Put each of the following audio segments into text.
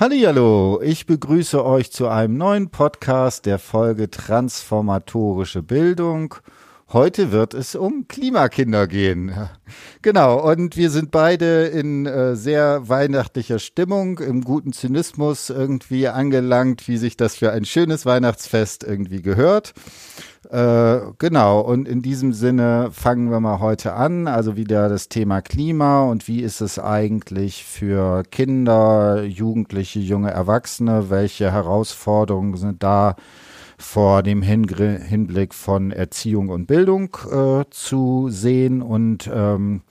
Hallihallo, ich begrüße euch zu einem neuen Podcast der Folge Transformatorische Bildung. Heute wird es um Klimakinder gehen. Genau, und wir sind beide in äh, sehr weihnachtlicher Stimmung, im guten Zynismus irgendwie angelangt, wie sich das für ein schönes Weihnachtsfest irgendwie gehört. Äh, genau, und in diesem Sinne fangen wir mal heute an. Also wieder das Thema Klima und wie ist es eigentlich für Kinder, Jugendliche, junge Erwachsene? Welche Herausforderungen sind da vor dem Hinblick von Erziehung und Bildung äh, zu sehen? Und ähm,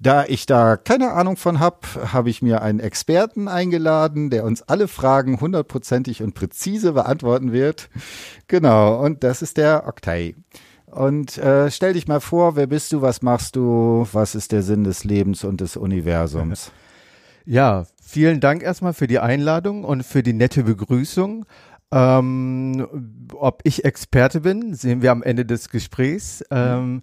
da ich da keine Ahnung von habe, habe ich mir einen Experten eingeladen, der uns alle Fragen hundertprozentig und präzise beantworten wird. Genau, und das ist der Oktay. Und äh, stell dich mal vor, wer bist du, was machst du, was ist der Sinn des Lebens und des Universums? Ja, vielen Dank erstmal für die Einladung und für die nette Begrüßung. Ähm, ob ich Experte bin, sehen wir am Ende des Gesprächs. Ähm,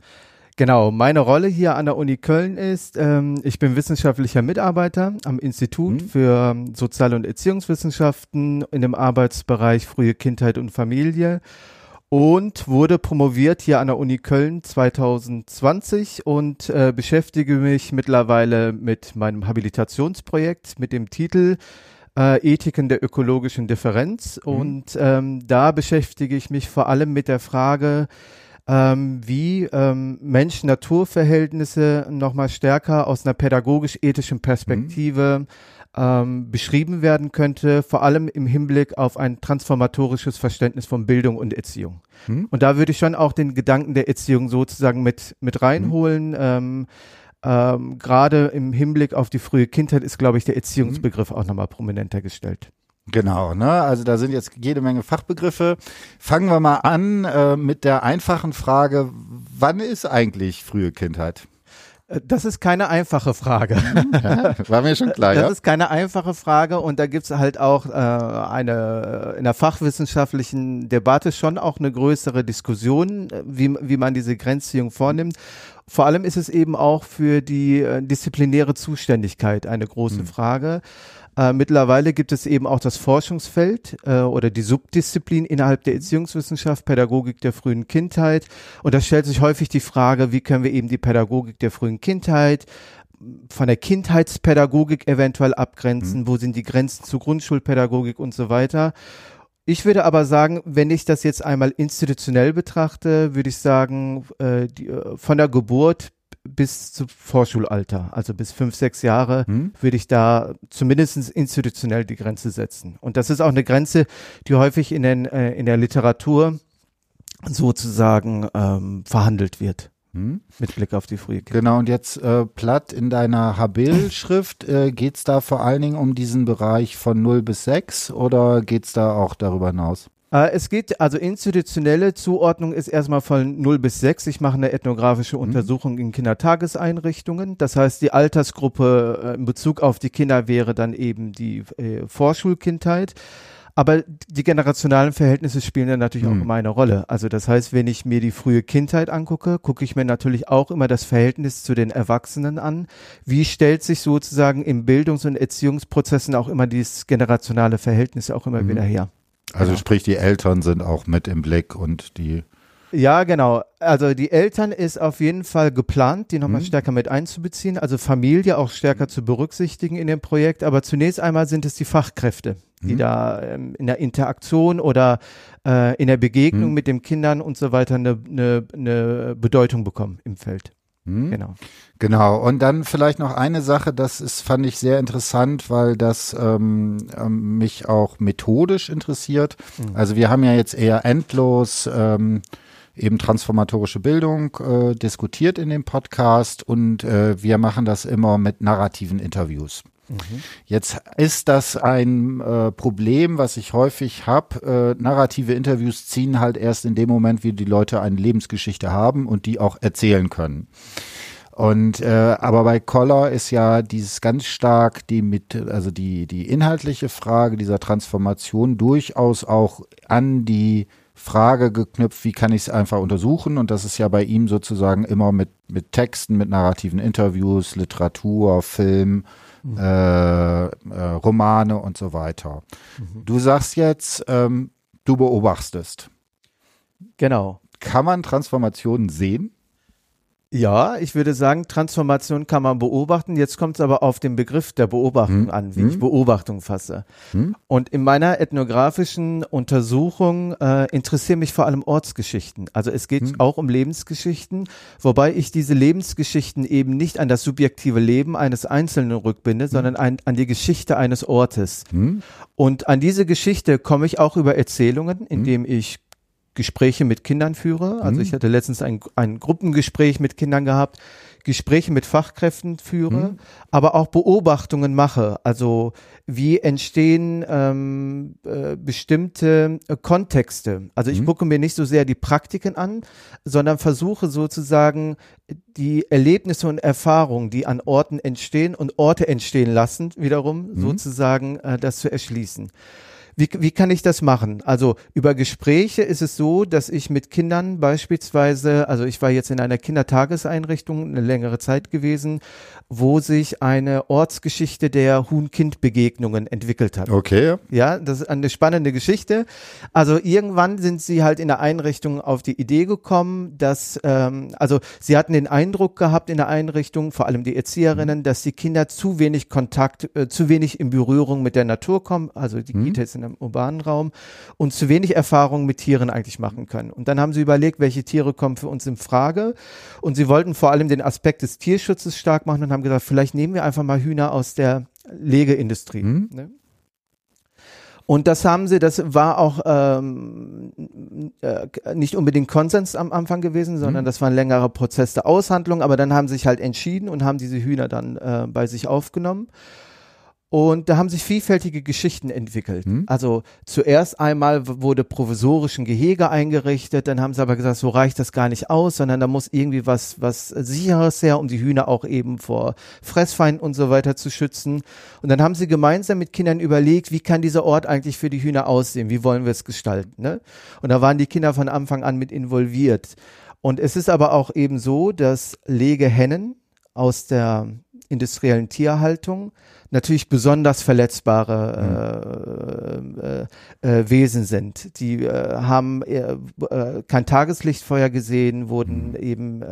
Genau, meine Rolle hier an der Uni Köln ist, ähm, ich bin wissenschaftlicher Mitarbeiter am Institut mhm. für Sozial- und Erziehungswissenschaften in dem Arbeitsbereich frühe Kindheit und Familie und wurde promoviert hier an der Uni Köln 2020 und äh, beschäftige mich mittlerweile mit meinem Habilitationsprojekt mit dem Titel äh, Ethiken der ökologischen Differenz mhm. und ähm, da beschäftige ich mich vor allem mit der Frage, ähm, wie ähm, Mensch-Natur-Verhältnisse nochmal stärker aus einer pädagogisch-ethischen Perspektive mhm. ähm, beschrieben werden könnte, vor allem im Hinblick auf ein transformatorisches Verständnis von Bildung und Erziehung. Mhm. Und da würde ich schon auch den Gedanken der Erziehung sozusagen mit, mit reinholen. Mhm. Ähm, ähm, Gerade im Hinblick auf die frühe Kindheit ist, glaube ich, der Erziehungsbegriff auch nochmal prominenter gestellt. Genau, ne? Also da sind jetzt jede Menge Fachbegriffe. Fangen wir mal an äh, mit der einfachen Frage, wann ist eigentlich frühe Kindheit? Äh, das ist keine einfache Frage. War mir schon klar, das ja. Ist keine einfache Frage und da gibt's halt auch äh, eine in der fachwissenschaftlichen Debatte schon auch eine größere Diskussion, äh, wie, wie man diese Grenzziehung vornimmt. Vor allem ist es eben auch für die äh, disziplinäre Zuständigkeit eine große mhm. Frage. Äh, mittlerweile gibt es eben auch das Forschungsfeld äh, oder die Subdisziplin innerhalb der Erziehungswissenschaft, Pädagogik der frühen Kindheit. Und da stellt sich häufig die Frage, wie können wir eben die Pädagogik der frühen Kindheit von der Kindheitspädagogik eventuell abgrenzen, mhm. wo sind die Grenzen zur Grundschulpädagogik und so weiter. Ich würde aber sagen, wenn ich das jetzt einmal institutionell betrachte, würde ich sagen, äh, die, äh, von der Geburt bis zu Vorschulalter, also bis fünf, sechs Jahre, hm? würde ich da zumindest institutionell die Grenze setzen. Und das ist auch eine Grenze, die häufig in, den, äh, in der Literatur sozusagen ähm, verhandelt wird. Hm? Mit Blick auf die frühe Kindheit. Genau, und jetzt äh, platt in deiner Habil-Schrift, äh, geht es da vor allen Dingen um diesen Bereich von 0 bis 6 oder geht es da auch darüber hinaus? Äh, es geht, also institutionelle Zuordnung ist erstmal von 0 bis 6. Ich mache eine ethnografische mhm. Untersuchung in Kindertageseinrichtungen. Das heißt, die Altersgruppe äh, in Bezug auf die Kinder wäre dann eben die äh, Vorschulkindheit. Aber die generationalen Verhältnisse spielen dann natürlich mhm. auch immer eine Rolle. Also das heißt, wenn ich mir die frühe Kindheit angucke, gucke ich mir natürlich auch immer das Verhältnis zu den Erwachsenen an. Wie stellt sich sozusagen im Bildungs- und Erziehungsprozessen auch immer dieses generationale Verhältnis auch immer mhm. wieder her? Also ja. sprich, die Eltern sind auch mit im Blick und die. Ja, genau. Also die Eltern ist auf jeden Fall geplant, die nochmal mhm. stärker mit einzubeziehen, also Familie auch stärker zu berücksichtigen in dem Projekt. Aber zunächst einmal sind es die Fachkräfte, die mhm. da ähm, in der Interaktion oder äh, in der Begegnung mhm. mit den Kindern und so weiter eine, eine, eine Bedeutung bekommen im Feld. Hm? Genau. Genau. Und dann vielleicht noch eine Sache, das ist, fand ich sehr interessant, weil das ähm, ähm, mich auch methodisch interessiert. Mhm. Also wir haben ja jetzt eher endlos ähm, eben transformatorische Bildung äh, diskutiert in dem Podcast und äh, wir machen das immer mit narrativen Interviews. Jetzt ist das ein äh, Problem, was ich häufig habe. Äh, narrative Interviews ziehen halt erst in dem Moment, wie die Leute eine Lebensgeschichte haben und die auch erzählen können. Und äh, aber bei Koller ist ja dieses ganz stark die mit also die die inhaltliche Frage dieser Transformation durchaus auch an die Frage geknüpft, wie kann ich es einfach untersuchen? Und das ist ja bei ihm sozusagen immer mit mit Texten, mit narrativen Interviews, Literatur, Film, mhm. äh, äh, Romane und so weiter. Mhm. Du sagst jetzt, ähm, du beobachtest. Genau. Kann man Transformationen sehen? Ja, ich würde sagen, Transformation kann man beobachten. Jetzt kommt es aber auf den Begriff der Beobachtung hm. an, wie hm. ich Beobachtung fasse. Hm. Und in meiner ethnografischen Untersuchung äh, interessieren mich vor allem Ortsgeschichten. Also es geht hm. auch um Lebensgeschichten, wobei ich diese Lebensgeschichten eben nicht an das subjektive Leben eines Einzelnen rückbinde, hm. sondern ein, an die Geschichte eines Ortes. Hm. Und an diese Geschichte komme ich auch über Erzählungen, indem ich Gespräche mit Kindern führe. Also mhm. ich hatte letztens ein, ein Gruppengespräch mit Kindern gehabt, Gespräche mit Fachkräften führe, mhm. aber auch Beobachtungen mache. Also wie entstehen ähm, äh, bestimmte äh, Kontexte. Also ich mhm. gucke mir nicht so sehr die Praktiken an, sondern versuche sozusagen die Erlebnisse und Erfahrungen, die an Orten entstehen und Orte entstehen lassen, wiederum mhm. sozusagen äh, das zu erschließen. Wie, wie kann ich das machen? Also über Gespräche ist es so, dass ich mit Kindern beispielsweise, also ich war jetzt in einer Kindertageseinrichtung eine längere Zeit gewesen, wo sich eine Ortsgeschichte der Huhn-Kind-Begegnungen entwickelt hat. Okay. Ja, das ist eine spannende Geschichte. Also irgendwann sind sie halt in der Einrichtung auf die Idee gekommen, dass, ähm, also sie hatten den Eindruck gehabt in der Einrichtung, vor allem die Erzieherinnen, mhm. dass die Kinder zu wenig Kontakt, äh, zu wenig in Berührung mit der Natur kommen. Also die mhm. Kita ist in einem urbanen Raum und zu wenig Erfahrung mit Tieren eigentlich machen können. Und dann haben sie überlegt, welche Tiere kommen für uns in Frage. Und sie wollten vor allem den Aspekt des Tierschutzes stark machen und haben gesagt, vielleicht nehmen wir einfach mal Hühner aus der Legeindustrie. Mhm. Ne? Und das haben sie, das war auch ähm, äh, nicht unbedingt Konsens am Anfang gewesen, sondern mhm. das war ein längerer Prozess der Aushandlung, aber dann haben sie sich halt entschieden und haben diese Hühner dann äh, bei sich aufgenommen. Und da haben sich vielfältige Geschichten entwickelt. Hm. Also zuerst einmal wurde provisorisch ein Gehege eingerichtet, dann haben sie aber gesagt, so reicht das gar nicht aus, sondern da muss irgendwie was, was sicheres her, um die Hühner auch eben vor Fressfeinden und so weiter zu schützen. Und dann haben sie gemeinsam mit Kindern überlegt, wie kann dieser Ort eigentlich für die Hühner aussehen? Wie wollen wir es gestalten? Ne? Und da waren die Kinder von Anfang an mit involviert. Und es ist aber auch eben so, dass Legehennen aus der industriellen Tierhaltung natürlich besonders verletzbare mhm. äh, äh, äh, Wesen sind. Die äh, haben äh, äh, kein Tageslicht vorher gesehen, wurden mhm. eben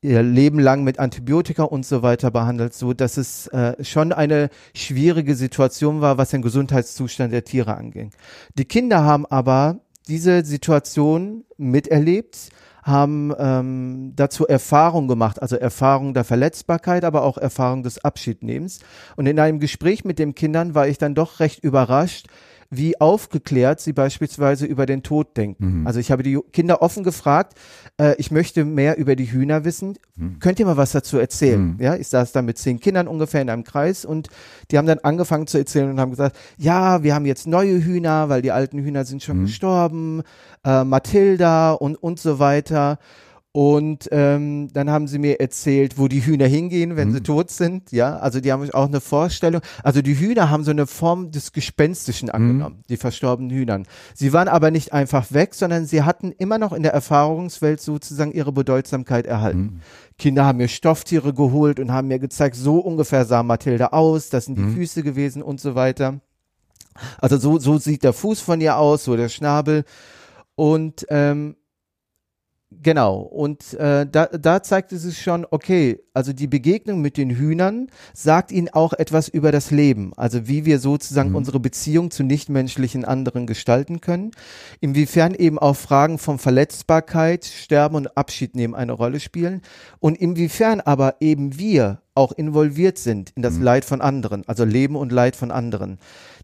ihr Leben lang mit Antibiotika und so weiter behandelt, so dass es schon eine schwierige Situation war, was den Gesundheitszustand der Tiere anging. Die Kinder haben aber diese Situation miterlebt haben ähm, dazu Erfahrung gemacht, also Erfahrung der Verletzbarkeit, aber auch Erfahrung des Abschiednehmens. Und in einem Gespräch mit den Kindern war ich dann doch recht überrascht, wie aufgeklärt sie beispielsweise über den Tod denken. Mhm. Also ich habe die Kinder offen gefragt, äh, ich möchte mehr über die Hühner wissen. Mhm. Könnt ihr mal was dazu erzählen? Mhm. Ja, ich saß da mit zehn Kindern ungefähr in einem Kreis und die haben dann angefangen zu erzählen und haben gesagt, ja, wir haben jetzt neue Hühner, weil die alten Hühner sind schon mhm. gestorben, äh, Mathilda und, und so weiter. Und ähm, dann haben sie mir erzählt, wo die Hühner hingehen, wenn mhm. sie tot sind. Ja, also die haben auch eine Vorstellung. Also die Hühner haben so eine Form des Gespenstischen mhm. angenommen, mhm. die verstorbenen Hühnern. Sie waren aber nicht einfach weg, sondern sie hatten immer noch in der Erfahrungswelt sozusagen ihre Bedeutsamkeit erhalten. Mhm. Kinder haben mir Stofftiere geholt und haben mir gezeigt, so ungefähr sah Mathilde aus, das sind die mhm. Füße gewesen und so weiter. Also so, so sieht der Fuß von ihr aus, so der Schnabel. Und ähm, Genau, und äh, da, da zeigt es sich schon, okay, also die Begegnung mit den Hühnern sagt ihnen auch etwas über das Leben, also wie wir sozusagen mhm. unsere Beziehung zu nichtmenschlichen anderen gestalten können, inwiefern eben auch Fragen von Verletzbarkeit, Sterben und Abschied nehmen eine Rolle spielen und inwiefern aber eben wir auch involviert sind in das mhm. Leid von anderen, also Leben und Leid von anderen.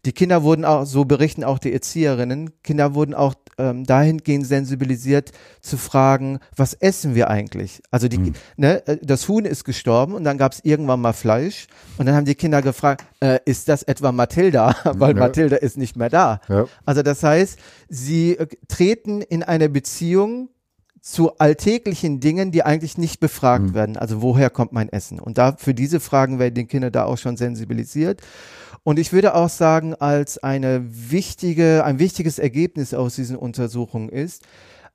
Die Kinder wurden auch, so berichten auch die Erzieherinnen, Kinder wurden auch ähm, dahingehend sensibilisiert zu fragen, was essen wir eigentlich? Also die, mhm. ne, äh, das Huhn ist gestorben und dann gab es irgendwann mal Fleisch und dann haben die Kinder gefragt, äh, ist das etwa Mathilda? Weil ja. Mathilda ist nicht mehr da. Ja. Also das heißt, sie äh, treten in eine Beziehung zu alltäglichen Dingen, die eigentlich nicht befragt mhm. werden. Also woher kommt mein Essen? Und da für diese Fragen werden die Kinder da auch schon sensibilisiert. Und ich würde auch sagen, als eine wichtige, ein wichtiges Ergebnis aus diesen Untersuchungen ist,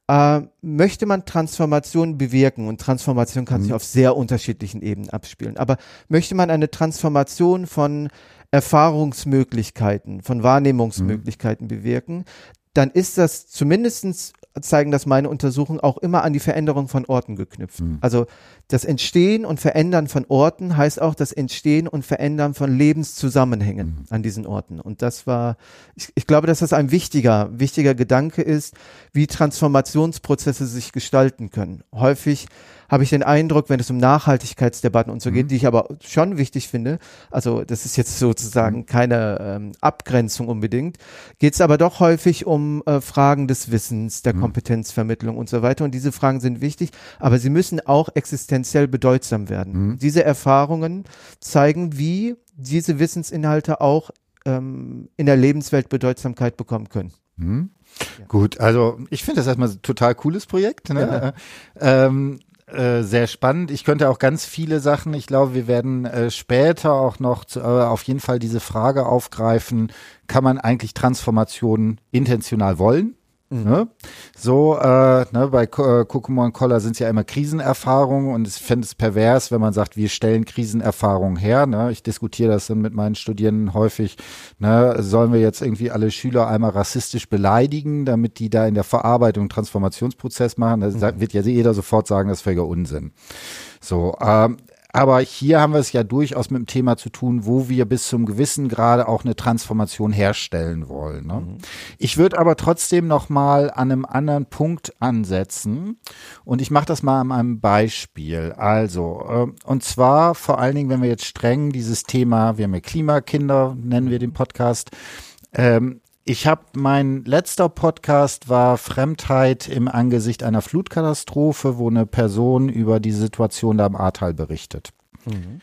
äh, möchte man Transformation bewirken und Transformation kann mhm. sich auf sehr unterschiedlichen Ebenen abspielen, aber möchte man eine Transformation von Erfahrungsmöglichkeiten, von Wahrnehmungsmöglichkeiten mhm. bewirken, dann ist das zumindestens zeigen das meine Untersuchungen auch immer an die Veränderung von Orten geknüpft. Mhm. Also das Entstehen und Verändern von Orten heißt auch das Entstehen und Verändern von Lebenszusammenhängen mhm. an diesen Orten. Und das war, ich, ich, glaube, dass das ein wichtiger, wichtiger Gedanke ist, wie Transformationsprozesse sich gestalten können. Häufig habe ich den Eindruck, wenn es um Nachhaltigkeitsdebatten und so mhm. geht, die ich aber schon wichtig finde, also das ist jetzt sozusagen mhm. keine ähm, Abgrenzung unbedingt, geht es aber doch häufig um äh, Fragen des Wissens, der mhm. Kompetenzvermittlung und so weiter. Und diese Fragen sind wichtig, aber sie müssen auch existenziell bedeutsam werden. Mhm. Diese Erfahrungen zeigen, wie diese Wissensinhalte auch ähm, in der Lebenswelt Bedeutsamkeit bekommen können. Mhm. Ja. Gut, also ich finde das erstmal ein total cooles Projekt. Ne? Ja. Ähm, äh, sehr spannend. Ich könnte auch ganz viele Sachen, ich glaube, wir werden äh, später auch noch zu, äh, auf jeden Fall diese Frage aufgreifen, kann man eigentlich Transformationen intentional wollen? Mhm. Ne? So, äh, ne, bei äh, Kokomo und Koller sind es ja immer Krisenerfahrungen und ich fände es pervers, wenn man sagt, wir stellen Krisenerfahrungen her. Ne? Ich diskutiere das dann mit meinen Studierenden häufig. Ne? Sollen wir jetzt irgendwie alle Schüler einmal rassistisch beleidigen, damit die da in der Verarbeitung Transformationsprozess machen? Da mhm. wird ja jeder sofort sagen, das ist völliger Unsinn. So, ähm, aber hier haben wir es ja durchaus mit dem Thema zu tun, wo wir bis zum gewissen Grade auch eine Transformation herstellen wollen. Ne? Mhm. Ich würde aber trotzdem noch mal an einem anderen Punkt ansetzen und ich mache das mal an einem Beispiel. Also äh, und zwar vor allen Dingen, wenn wir jetzt streng dieses Thema, wir haben ja Klimakinder, nennen wir den Podcast. Ähm, ich habe mein letzter Podcast war Fremdheit im Angesicht einer Flutkatastrophe, wo eine Person über die Situation da im Ahrtal berichtet. Mhm.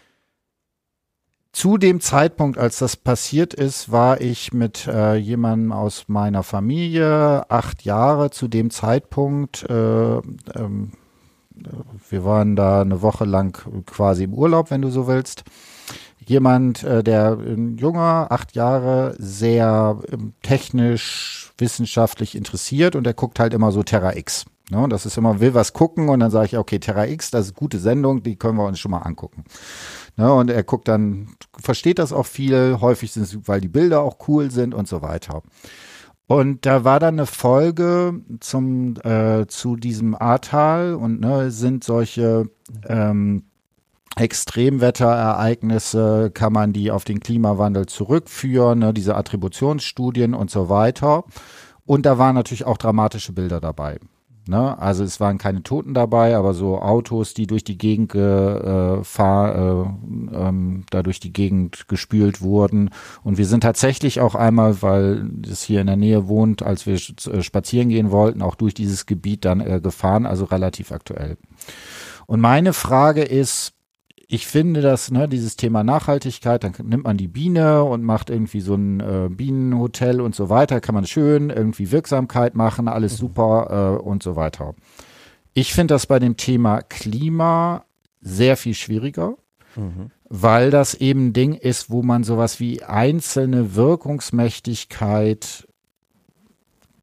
Zu dem Zeitpunkt, als das passiert ist, war ich mit äh, jemandem aus meiner Familie, acht Jahre zu dem Zeitpunkt. Äh, ähm, wir waren da eine Woche lang quasi im Urlaub, wenn du so willst jemand, äh, der ein junger, acht Jahre, sehr ähm, technisch, wissenschaftlich interessiert und der guckt halt immer so Terra X. Ne? Und das ist immer, will was gucken und dann sage ich, okay, Terra X, das ist eine gute Sendung, die können wir uns schon mal angucken. Ne? Und er guckt dann, versteht das auch viel, häufig sind es, weil die Bilder auch cool sind und so weiter. Und da war dann eine Folge zum äh, zu diesem Ahrtal und ne, sind solche ähm, Extremwetterereignisse, kann man die auf den Klimawandel zurückführen, ne, diese Attributionsstudien und so weiter. Und da waren natürlich auch dramatische Bilder dabei. Ne? Also es waren keine Toten dabei, aber so Autos, die durch die Gegend äh, fahr, äh, ähm, da durch die Gegend gespült wurden. Und wir sind tatsächlich auch einmal, weil es hier in der Nähe wohnt, als wir äh, spazieren gehen wollten, auch durch dieses Gebiet dann äh, gefahren, also relativ aktuell. Und meine Frage ist, ich finde das, ne, dieses Thema Nachhaltigkeit, dann nimmt man die Biene und macht irgendwie so ein äh, Bienenhotel und so weiter, kann man schön irgendwie Wirksamkeit machen, alles mhm. super äh, und so weiter. Ich finde das bei dem Thema Klima sehr viel schwieriger, mhm. weil das eben ein Ding ist, wo man sowas wie einzelne Wirkungsmächtigkeit,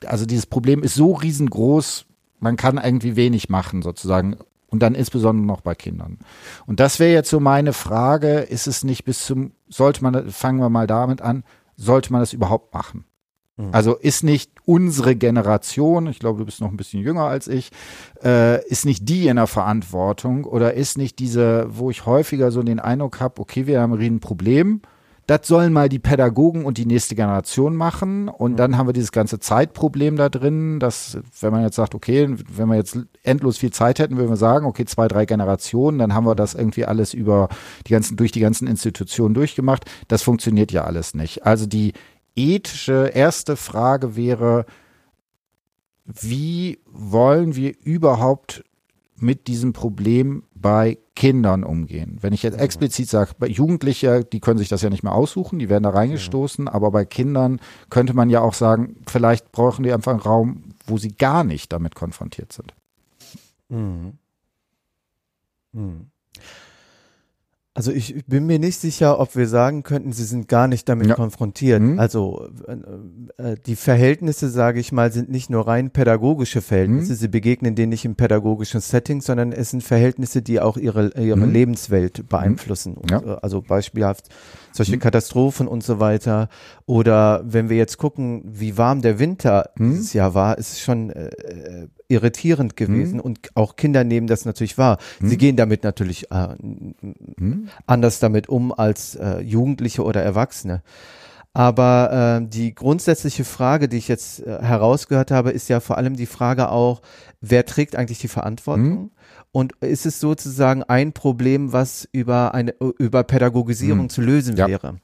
also dieses Problem ist so riesengroß, man kann irgendwie wenig machen, sozusagen. Und dann insbesondere noch bei Kindern. Und das wäre jetzt so meine Frage, ist es nicht bis zum, sollte man, fangen wir mal damit an, sollte man das überhaupt machen? Mhm. Also ist nicht unsere Generation, ich glaube, du bist noch ein bisschen jünger als ich, äh, ist nicht die in der Verantwortung oder ist nicht diese, wo ich häufiger so den Eindruck habe, okay, wir haben ein Riesenproblem, das sollen mal die Pädagogen und die nächste Generation machen. Und mhm. dann haben wir dieses ganze Zeitproblem da drin, dass, wenn man jetzt sagt, okay, wenn wir jetzt endlos viel Zeit hätten, würden wir sagen, okay, zwei, drei Generationen, dann haben wir das irgendwie alles über die ganzen, durch die ganzen Institutionen durchgemacht. Das funktioniert ja alles nicht. Also die ethische erste Frage wäre, wie wollen wir überhaupt mit diesem Problem bei Kindern umgehen. Wenn ich jetzt explizit sage, bei Jugendliche, die können sich das ja nicht mehr aussuchen, die werden da reingestoßen, aber bei Kindern könnte man ja auch sagen, vielleicht brauchen die einfach einen Raum, wo sie gar nicht damit konfrontiert sind. Mhm. Mhm. Also ich bin mir nicht sicher, ob wir sagen könnten, sie sind gar nicht damit ja. konfrontiert. Mhm. Also äh, äh, die Verhältnisse, sage ich mal, sind nicht nur rein pädagogische Verhältnisse. Mhm. Sie begegnen denen nicht im pädagogischen Setting, sondern es sind Verhältnisse, die auch ihre, ihre mhm. Lebenswelt beeinflussen. Ja. Und, äh, also beispielhaft solche mhm. Katastrophen und so weiter. Oder wenn wir jetzt gucken, wie warm der Winter mhm. dieses Jahr war, ist es schon äh, äh, irritierend gewesen mhm. und auch Kinder nehmen das natürlich wahr. Sie mhm. gehen damit natürlich äh, mhm. anders damit um als äh, Jugendliche oder Erwachsene. Aber äh, die grundsätzliche Frage, die ich jetzt äh, herausgehört habe, ist ja vor allem die Frage auch, wer trägt eigentlich die Verantwortung? Mhm. Und ist es sozusagen ein Problem, was über eine über Pädagogisierung mhm. zu lösen ja. wäre?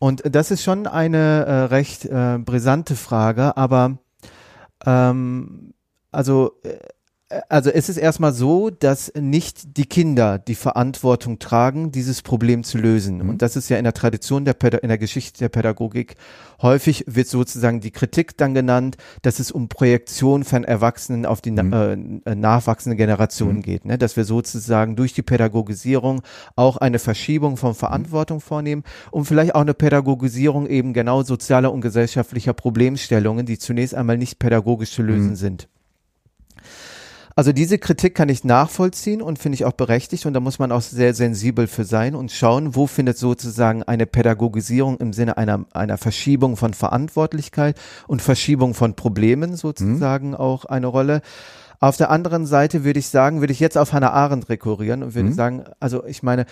Und das ist schon eine äh, recht äh, brisante Frage, aber ähm, also äh, also es ist erstmal so, dass nicht die Kinder die Verantwortung tragen, dieses Problem zu lösen. Mhm. Und das ist ja in der Tradition der Päda in der Geschichte der Pädagogik häufig wird sozusagen die Kritik dann genannt, dass es um Projektion von Erwachsenen auf die mhm. äh, nachwachsende Generation mhm. geht, ne? dass wir sozusagen durch die Pädagogisierung auch eine Verschiebung von Verantwortung vornehmen und vielleicht auch eine Pädagogisierung eben genau sozialer und gesellschaftlicher Problemstellungen, die zunächst einmal nicht pädagogisch zu lösen mhm. sind. Also diese Kritik kann ich nachvollziehen und finde ich auch berechtigt und da muss man auch sehr sensibel für sein und schauen, wo findet sozusagen eine Pädagogisierung im Sinne einer, einer Verschiebung von Verantwortlichkeit und Verschiebung von Problemen sozusagen mhm. auch eine Rolle. Auf der anderen Seite würde ich sagen, würde ich jetzt auf Hannah Arendt rekurrieren und würde mhm. sagen, also ich meine,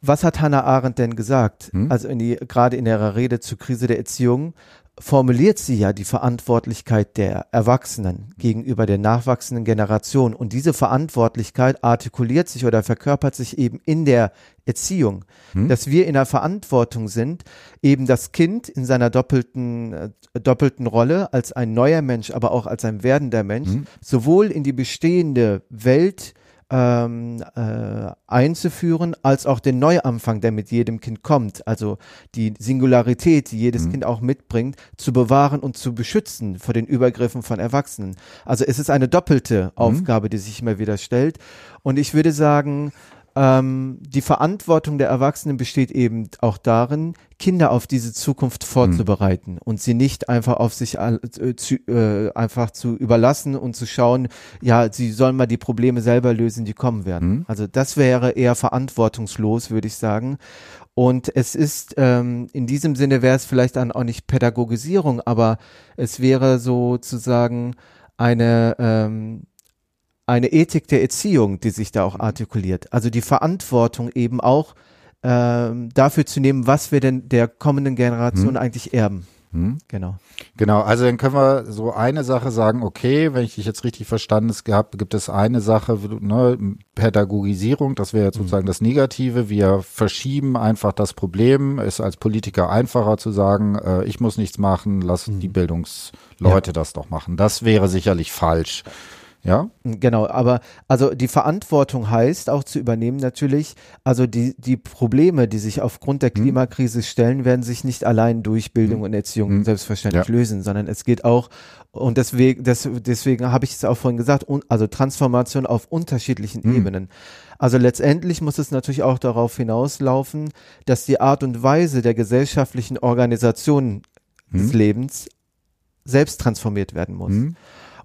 was hat Hannah Arendt denn gesagt? Mhm. Also in die, gerade in ihrer Rede zur Krise der Erziehung, formuliert sie ja die Verantwortlichkeit der Erwachsenen gegenüber der nachwachsenden Generation. Und diese Verantwortlichkeit artikuliert sich oder verkörpert sich eben in der Erziehung, hm. dass wir in der Verantwortung sind, eben das Kind in seiner doppelten, äh, doppelten Rolle als ein neuer Mensch, aber auch als ein werdender Mensch, hm. sowohl in die bestehende Welt ähm, äh, einzuführen, als auch den Neuanfang, der mit jedem Kind kommt, also die Singularität, die jedes mhm. Kind auch mitbringt, zu bewahren und zu beschützen vor den Übergriffen von Erwachsenen. Also es ist eine doppelte mhm. Aufgabe, die sich immer wieder stellt. Und ich würde sagen, ähm, die Verantwortung der Erwachsenen besteht eben auch darin, Kinder auf diese Zukunft vorzubereiten mhm. und sie nicht einfach auf sich äh, zu, äh, einfach zu überlassen und zu schauen, ja, sie sollen mal die Probleme selber lösen, die kommen werden. Mhm. Also das wäre eher verantwortungslos, würde ich sagen. Und es ist, ähm, in diesem Sinne wäre es vielleicht dann auch nicht Pädagogisierung, aber es wäre sozusagen eine, ähm, eine Ethik der Erziehung, die sich da auch mhm. artikuliert. Also die Verantwortung eben auch ähm, dafür zu nehmen, was wir denn der kommenden Generation hm. eigentlich erben. Hm. Genau. Genau, also dann können wir so eine Sache sagen, okay, wenn ich dich jetzt richtig verstanden habe, gibt es eine Sache, ne, Pädagogisierung, das wäre jetzt mhm. sozusagen das Negative. Wir verschieben einfach das Problem. Ist als Politiker einfacher zu sagen, äh, ich muss nichts machen, lass mhm. die Bildungsleute ja. das doch machen. Das wäre sicherlich falsch. Ja. Genau, aber also die Verantwortung heißt auch zu übernehmen natürlich, also die, die Probleme, die sich aufgrund der hm. Klimakrise stellen, werden sich nicht allein durch Bildung hm. und Erziehung hm. selbstverständlich ja. lösen, sondern es geht auch, und deswegen, das, deswegen habe ich es auch vorhin gesagt, also Transformation auf unterschiedlichen hm. Ebenen. Also letztendlich muss es natürlich auch darauf hinauslaufen, dass die Art und Weise der gesellschaftlichen Organisation des hm. Lebens selbst transformiert werden muss.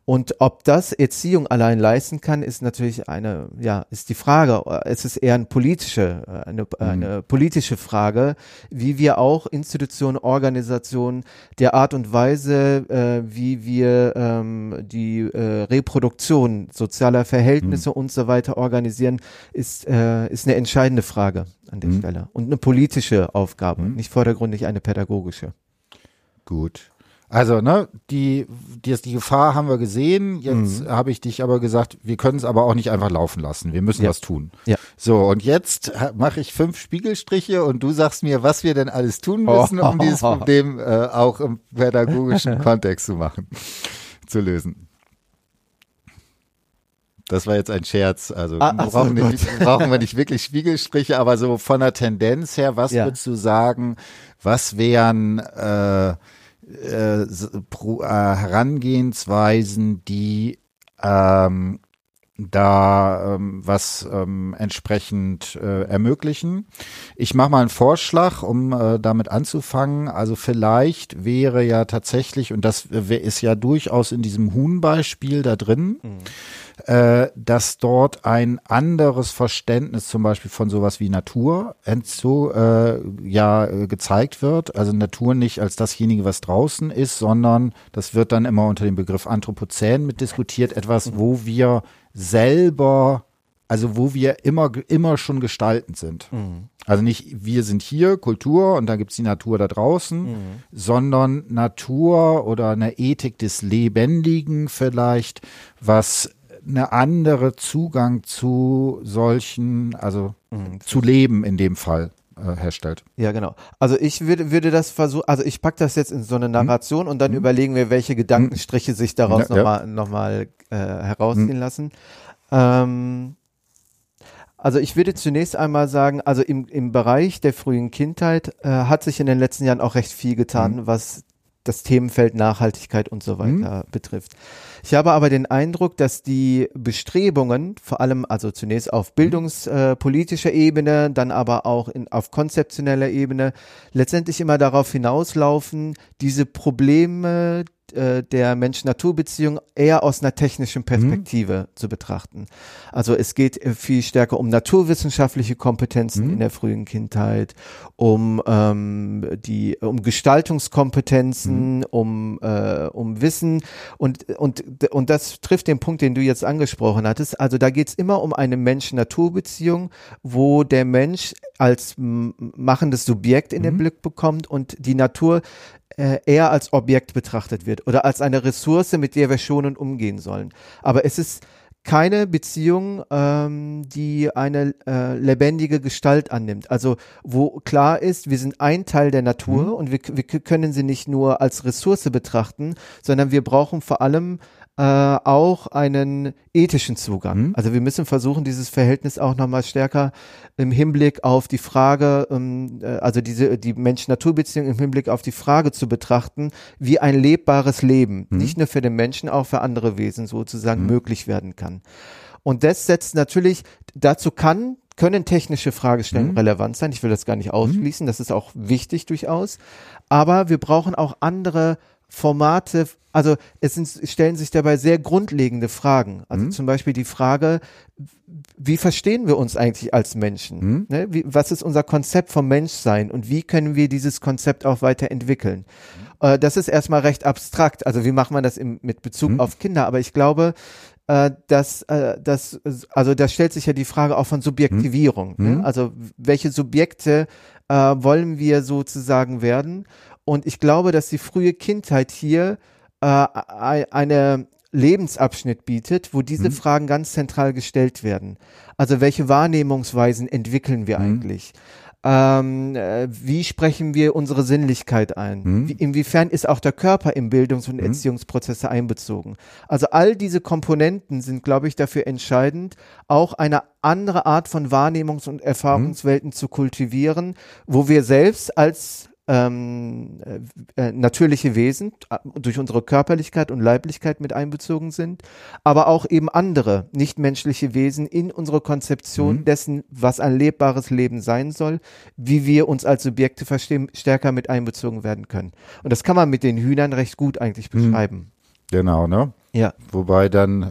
Und ob das Erziehung allein leisten kann, ist natürlich eine, ja, ist die Frage. Es ist eher eine politische, eine, mhm. eine politische Frage, wie wir auch Institutionen, Organisationen, der Art und Weise, äh, wie wir ähm, die äh, Reproduktion sozialer Verhältnisse mhm. und so weiter organisieren, ist, äh, ist eine entscheidende Frage an der mhm. Stelle. Und eine politische Aufgabe, mhm. nicht vordergründig eine pädagogische. Gut. Also, ne, die, die, die Gefahr haben wir gesehen. Jetzt mhm. habe ich dich aber gesagt, wir können es aber auch nicht einfach laufen lassen. Wir müssen ja. was tun. Ja. So, und jetzt mache ich fünf Spiegelstriche und du sagst mir, was wir denn alles tun müssen, oh. um dieses Problem äh, auch im pädagogischen Kontext zu machen, zu lösen. Das war jetzt ein Scherz. Also ah, brauchen, so, nicht, brauchen wir nicht wirklich Spiegelstriche, aber so von der Tendenz her, was ja. würdest du sagen, was wären äh, äh, pro, äh, Herangehensweisen, die ähm, da ähm, was ähm, entsprechend äh, ermöglichen. Ich mache mal einen Vorschlag, um äh, damit anzufangen. Also vielleicht wäre ja tatsächlich, und das ist ja durchaus in diesem Huhn-Beispiel da drin, mhm äh, dass dort ein anderes Verständnis zum Beispiel von sowas wie Natur entzo, äh, ja äh, gezeigt wird. Also Natur nicht als dasjenige, was draußen ist, sondern das wird dann immer unter dem Begriff Anthropozän mit diskutiert, etwas, wo wir selber also wo wir immer, immer schon gestaltend sind. Mhm. Also nicht, wir sind hier, Kultur, und dann gibt's die Natur da draußen, mhm. sondern Natur oder eine Ethik des Lebendigen vielleicht, was eine andere Zugang zu solchen, also mhm. zu Leben in dem Fall äh, herstellt. Ja, genau. Also ich würde, würde das versuchen, also ich packe das jetzt in so eine mhm. Narration mhm. und dann mhm. überlegen wir, welche Gedankenstriche sich daraus ja, nochmal ja. noch mal, äh, herausziehen mhm. lassen. Ähm, also ich würde zunächst einmal sagen, also im, im Bereich der frühen Kindheit äh, hat sich in den letzten Jahren auch recht viel getan, mhm. was das Themenfeld Nachhaltigkeit und so weiter mhm. betrifft. Ich habe aber den Eindruck, dass die Bestrebungen, vor allem also zunächst auf bildungspolitischer äh, Ebene, dann aber auch in, auf konzeptioneller Ebene, letztendlich immer darauf hinauslaufen, diese Probleme, äh, der Mensch-Natur-Beziehung eher aus einer technischen mhm. Perspektive mhm. zu betrachten. Also es geht äh, viel stärker um naturwissenschaftliche Kompetenzen mhm. in der frühen Kindheit, um ähm, die um Gestaltungskompetenzen, mhm. um äh, um Wissen und und und das trifft den Punkt, den du jetzt angesprochen hattest. Also da geht es immer um eine Mensch-Natur-Beziehung, wo der Mensch als machendes Subjekt in den mhm. Blick bekommt und die Natur äh, eher als Objekt betrachtet wird oder als eine Ressource, mit der wir schonend umgehen sollen. Aber es ist keine Beziehung, ähm, die eine äh, lebendige Gestalt annimmt. Also wo klar ist, wir sind ein Teil der Natur mhm. und wir, wir können sie nicht nur als Ressource betrachten, sondern wir brauchen vor allem äh, auch einen ethischen Zugang. Mhm. Also wir müssen versuchen, dieses Verhältnis auch nochmal stärker im Hinblick auf die Frage, ähm, äh, also diese die Mensch-Natur-Beziehung im Hinblick auf die Frage zu betrachten, wie ein lebbares Leben mhm. nicht nur für den Menschen, auch für andere Wesen sozusagen mhm. möglich werden kann. Und das setzt natürlich, dazu kann können technische Fragestellungen mhm. relevant sein. Ich will das gar nicht ausschließen. Mhm. Das ist auch wichtig durchaus. Aber wir brauchen auch andere Formate, also es sind, stellen sich dabei sehr grundlegende Fragen. Also mhm. zum Beispiel die Frage, wie verstehen wir uns eigentlich als Menschen? Mhm. Ne? Wie, was ist unser Konzept vom Menschsein und wie können wir dieses Konzept auch weiterentwickeln? Mhm. Äh, das ist erstmal recht abstrakt. Also wie macht man das im, mit Bezug mhm. auf Kinder? Aber ich glaube, äh, dass äh, das also da stellt sich ja die Frage auch von Subjektivierung. Ne? Mhm. Also welche Subjekte äh, wollen wir sozusagen werden? Und ich glaube, dass die frühe Kindheit hier äh, eine Lebensabschnitt bietet, wo diese mhm. Fragen ganz zentral gestellt werden. Also welche Wahrnehmungsweisen entwickeln wir mhm. eigentlich? Ähm, äh, wie sprechen wir unsere Sinnlichkeit ein? Mhm. Wie, inwiefern ist auch der Körper in Bildungs- und mhm. Erziehungsprozesse einbezogen? Also all diese Komponenten sind, glaube ich, dafür entscheidend, auch eine andere Art von Wahrnehmungs- und Erfahrungswelten mhm. zu kultivieren, wo wir selbst als ähm, äh, äh, natürliche Wesen äh, durch unsere Körperlichkeit und Leiblichkeit mit einbezogen sind, aber auch eben andere nichtmenschliche Wesen in unsere Konzeption mhm. dessen, was ein lebbares Leben sein soll, wie wir uns als Subjekte verstehen, stärker mit einbezogen werden können. Und das kann man mit den Hühnern recht gut eigentlich mhm. beschreiben. Genau, ne? Ja. Wobei dann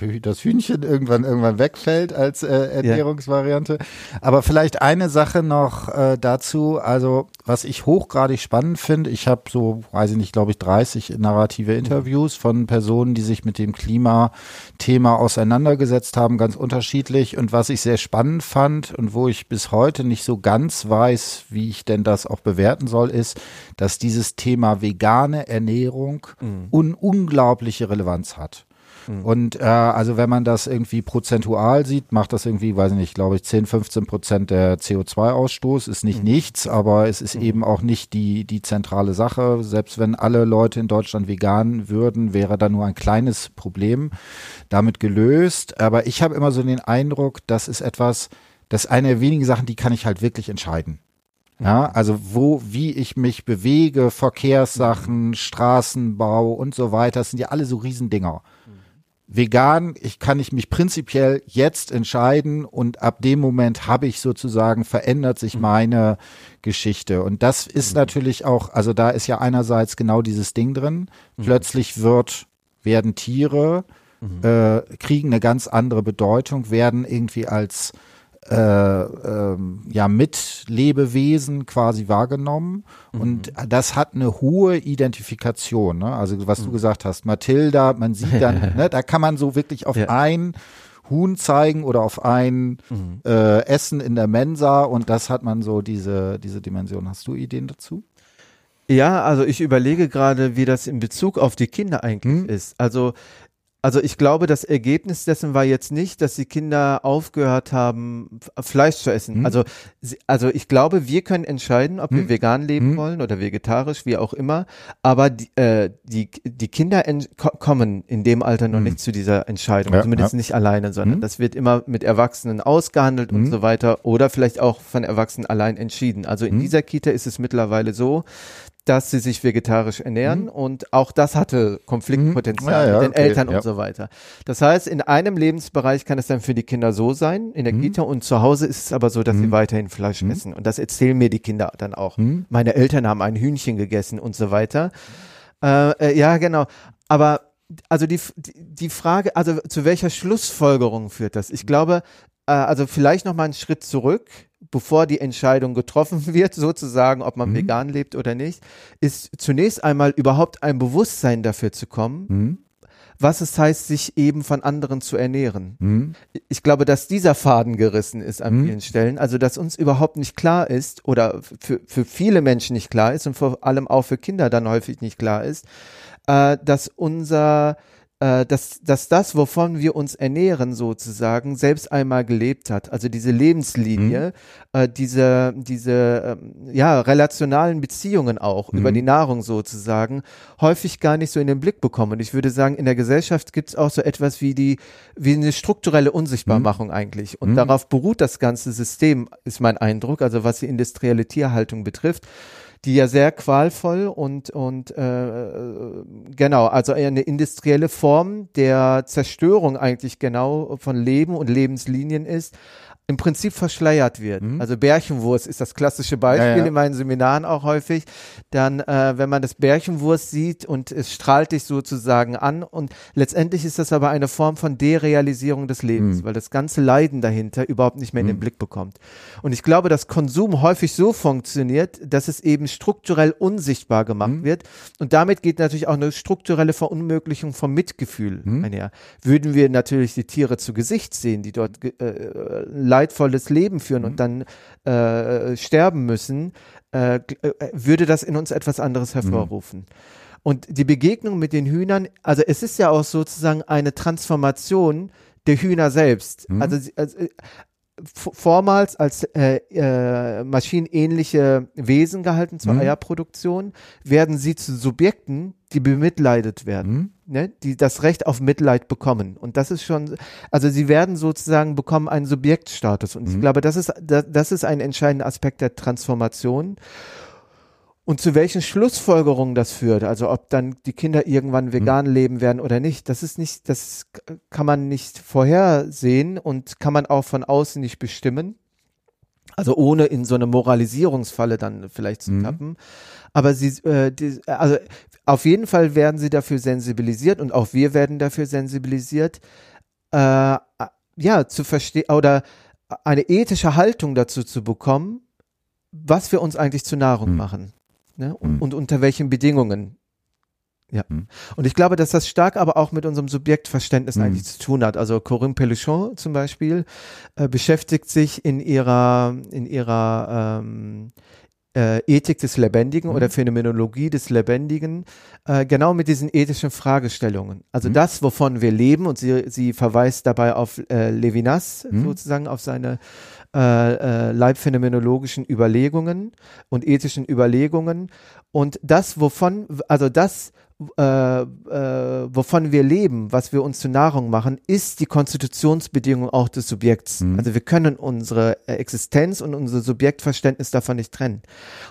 äh, das Hühnchen irgendwann irgendwann wegfällt als äh, Ernährungsvariante. Ja. Aber vielleicht eine Sache noch äh, dazu. Also was ich hochgradig spannend finde, ich habe so, weiß ich nicht, glaube ich, 30 narrative Interviews von Personen, die sich mit dem Klimathema auseinandergesetzt haben, ganz unterschiedlich. Und was ich sehr spannend fand und wo ich bis heute nicht so ganz weiß, wie ich denn das auch bewerten soll, ist, dass dieses Thema vegane Ernährung mhm. un unglaubliche Relevanz Relevanz hat. Mhm. Und äh, also wenn man das irgendwie prozentual sieht, macht das irgendwie, weiß ich nicht, glaube ich, 10, 15 Prozent der CO2-Ausstoß. Ist nicht mhm. nichts, aber es ist mhm. eben auch nicht die, die zentrale Sache. Selbst wenn alle Leute in Deutschland vegan würden, wäre da nur ein kleines Problem damit gelöst. Aber ich habe immer so den Eindruck, das ist etwas, das ist eine der wenigen Sachen, die kann ich halt wirklich entscheiden. Ja, also wo, wie ich mich bewege, Verkehrssachen, Straßenbau und so weiter, das sind ja alle so Riesendinger. vegan, ich kann ich mich prinzipiell jetzt entscheiden und ab dem Moment habe ich sozusagen verändert sich mhm. meine Geschichte und das ist mhm. natürlich auch, also da ist ja einerseits genau dieses Ding drin. Mhm. Plötzlich wird werden Tiere äh, kriegen eine ganz andere Bedeutung, werden irgendwie als äh, ähm, ja mit Lebewesen quasi wahrgenommen mhm. und das hat eine hohe Identifikation. Ne? Also was mhm. du gesagt hast, Mathilda, man sieht dann, ne, da kann man so wirklich auf ja. ein Huhn zeigen oder auf ein mhm. äh, Essen in der Mensa und das hat man so diese diese Dimension. Hast du Ideen dazu? Ja, also ich überlege gerade, wie das in Bezug auf die Kinder eigentlich mhm. ist. Also also ich glaube, das Ergebnis dessen war jetzt nicht, dass die Kinder aufgehört haben, Fleisch zu essen. Hm. Also, also ich glaube, wir können entscheiden, ob hm. wir vegan leben hm. wollen oder vegetarisch, wie auch immer. Aber die, äh, die, die Kinder kommen in dem Alter noch hm. nicht zu dieser Entscheidung. Ja, Zumindest ja. nicht alleine, sondern hm. das wird immer mit Erwachsenen ausgehandelt und hm. so weiter oder vielleicht auch von Erwachsenen allein entschieden. Also in dieser Kita ist es mittlerweile so, dass sie sich vegetarisch ernähren mhm. und auch das hatte Konfliktpotenzial mhm. ja, ja, mit den okay, Eltern ja. und so weiter. Das heißt, in einem Lebensbereich kann es dann für die Kinder so sein, in der mhm. Kita und zu Hause ist es aber so, dass sie mhm. weiterhin Fleisch mhm. essen und das erzählen mir die Kinder dann auch. Mhm. Meine Eltern haben ein Hühnchen gegessen und so weiter. Äh, äh, ja, genau. Aber also die, die Frage, also zu welcher Schlussfolgerung führt das? Ich glaube, äh, also vielleicht noch mal einen Schritt zurück bevor die Entscheidung getroffen wird, sozusagen, ob man mhm. vegan lebt oder nicht, ist zunächst einmal überhaupt ein Bewusstsein dafür zu kommen, mhm. was es heißt, sich eben von anderen zu ernähren. Mhm. Ich glaube, dass dieser Faden gerissen ist an mhm. vielen Stellen, also dass uns überhaupt nicht klar ist oder für, für viele Menschen nicht klar ist und vor allem auch für Kinder dann häufig nicht klar ist, äh, dass unser äh, dass, dass das, wovon wir uns ernähren, sozusagen, selbst einmal gelebt hat. Also diese Lebenslinie, mhm. äh, diese, diese äh, ja, relationalen Beziehungen auch mhm. über die Nahrung sozusagen, häufig gar nicht so in den Blick bekommen. Und ich würde sagen, in der Gesellschaft gibt es auch so etwas wie die, wie eine strukturelle Unsichtbarmachung mhm. eigentlich. Und mhm. darauf beruht das ganze System, ist mein Eindruck, also was die industrielle Tierhaltung betrifft die ja sehr qualvoll und, und äh, genau, also eine industrielle Form der Zerstörung eigentlich genau von Leben und Lebenslinien ist im Prinzip verschleiert wird. Mhm. Also Bärchenwurst ist das klassische Beispiel ja, ja. in meinen Seminaren auch häufig. Dann, äh, wenn man das Bärchenwurst sieht und es strahlt dich sozusagen an und letztendlich ist das aber eine Form von Derealisierung des Lebens, mhm. weil das ganze Leiden dahinter überhaupt nicht mehr in den mhm. Blick bekommt. Und ich glaube, dass Konsum häufig so funktioniert, dass es eben strukturell unsichtbar gemacht mhm. wird und damit geht natürlich auch eine strukturelle Verunmöglichung vom Mitgefühl mhm. einher. Würden wir natürlich die Tiere zu Gesicht sehen, die dort äh, leidvolles Leben führen mhm. und dann äh, sterben müssen, äh, äh, würde das in uns etwas anderes mhm. hervorrufen. Mhm. Und die Begegnung mit den Hühnern, also es ist ja auch sozusagen eine Transformation der Hühner selbst. Mhm. Also, also äh, vormals als äh, äh, maschinenähnliche Wesen gehalten zur mhm. Eierproduktion, werden sie zu Subjekten, die bemitleidet werden, mhm. ne? die das Recht auf Mitleid bekommen. Und das ist schon, also sie werden sozusagen bekommen einen Subjektstatus. Und mhm. ich glaube, das ist, das, das ist ein entscheidender Aspekt der Transformation. Und zu welchen Schlussfolgerungen das führt, also ob dann die Kinder irgendwann mhm. vegan mhm. leben werden oder nicht, das ist nicht, das kann man nicht vorhersehen und kann man auch von außen nicht bestimmen. Also ohne in so eine Moralisierungsfalle dann vielleicht zu mhm. tappen. Aber sie, äh, die, also auf jeden Fall werden sie dafür sensibilisiert und auch wir werden dafür sensibilisiert, äh, ja, zu verstehen oder eine ethische Haltung dazu zu bekommen, was wir uns eigentlich zur Nahrung mhm. machen ne? und, mhm. und unter welchen Bedingungen. Ja. Mhm. Und ich glaube, dass das stark aber auch mit unserem Subjektverständnis mhm. eigentlich zu tun hat. Also Corinne Pelluchon zum Beispiel äh, beschäftigt sich in ihrer, in ihrer ähm, äh, Ethik des Lebendigen mhm. oder Phänomenologie des Lebendigen äh, genau mit diesen ethischen Fragestellungen. Also mhm. das, wovon wir leben, und sie, sie verweist dabei auf äh, Levinas mhm. sozusagen, auf seine äh, äh, leibphänomenologischen Überlegungen und ethischen Überlegungen. Und das, wovon, also das, äh, äh, wovon wir leben, was wir uns zur Nahrung machen, ist die Konstitutionsbedingung auch des Subjekts. Mhm. Also wir können unsere Existenz und unser Subjektverständnis davon nicht trennen.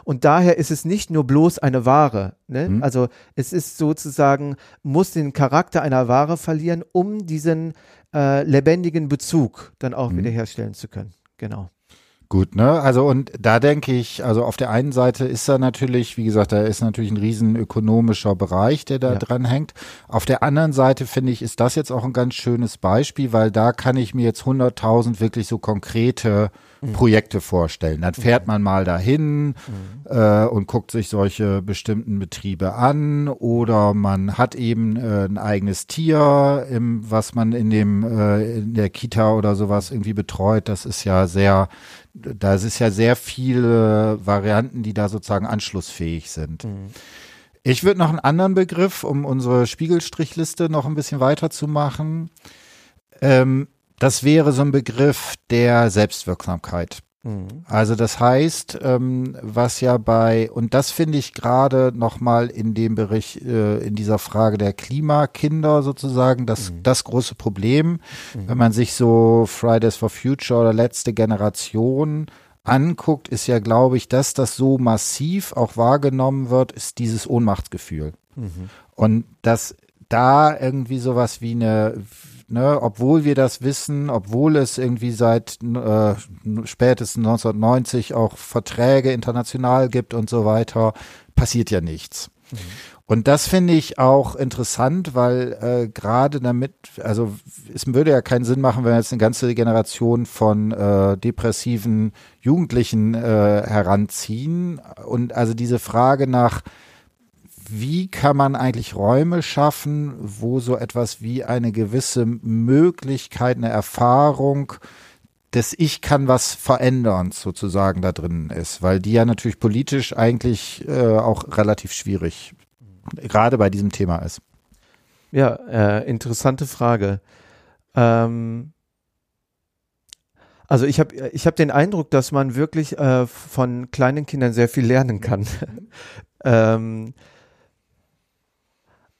Und daher ist es nicht nur bloß eine Ware. Ne? Mhm. Also es ist sozusagen, muss den Charakter einer Ware verlieren, um diesen äh, lebendigen Bezug dann auch mhm. wiederherstellen zu können. Genau. Gut, ne? Also und da denke ich, also auf der einen Seite ist da natürlich, wie gesagt, da ist natürlich ein riesen ökonomischer Bereich, der da ja. dran hängt. Auf der anderen Seite finde ich, ist das jetzt auch ein ganz schönes Beispiel, weil da kann ich mir jetzt 100.000 wirklich so konkrete. Projekte vorstellen. Dann fährt mhm. man mal dahin mhm. äh, und guckt sich solche bestimmten Betriebe an oder man hat eben äh, ein eigenes Tier, im, was man in dem äh, in der Kita oder sowas irgendwie betreut. Das ist ja sehr da ist ja sehr viele Varianten, die da sozusagen anschlussfähig sind. Mhm. Ich würde noch einen anderen Begriff, um unsere Spiegelstrichliste noch ein bisschen weiterzumachen. Ähm, das wäre so ein Begriff der Selbstwirksamkeit. Mhm. Also das heißt, ähm, was ja bei, und das finde ich gerade nochmal in dem Bericht, äh, in dieser Frage der Klimakinder sozusagen, das, mhm. das große Problem, mhm. wenn man sich so Fridays for Future oder letzte Generation anguckt, ist ja, glaube ich, dass das so massiv auch wahrgenommen wird, ist dieses Ohnmachtsgefühl. Mhm. Und dass da irgendwie sowas wie eine ne, obwohl wir das wissen, obwohl es irgendwie seit äh, spätestens 1990 auch Verträge international gibt und so weiter, passiert ja nichts. Mhm. Und das finde ich auch interessant, weil äh, gerade damit, also es würde ja keinen Sinn machen, wenn wir jetzt eine ganze Generation von äh, depressiven Jugendlichen äh, heranziehen. Und also diese Frage nach wie kann man eigentlich Räume schaffen, wo so etwas wie eine gewisse Möglichkeit, eine Erfahrung des Ich kann was verändern sozusagen da drin ist, weil die ja natürlich politisch eigentlich äh, auch relativ schwierig gerade bei diesem Thema ist. Ja, äh, interessante Frage. Ähm, also ich habe ich hab den Eindruck, dass man wirklich äh, von kleinen Kindern sehr viel lernen kann. ähm,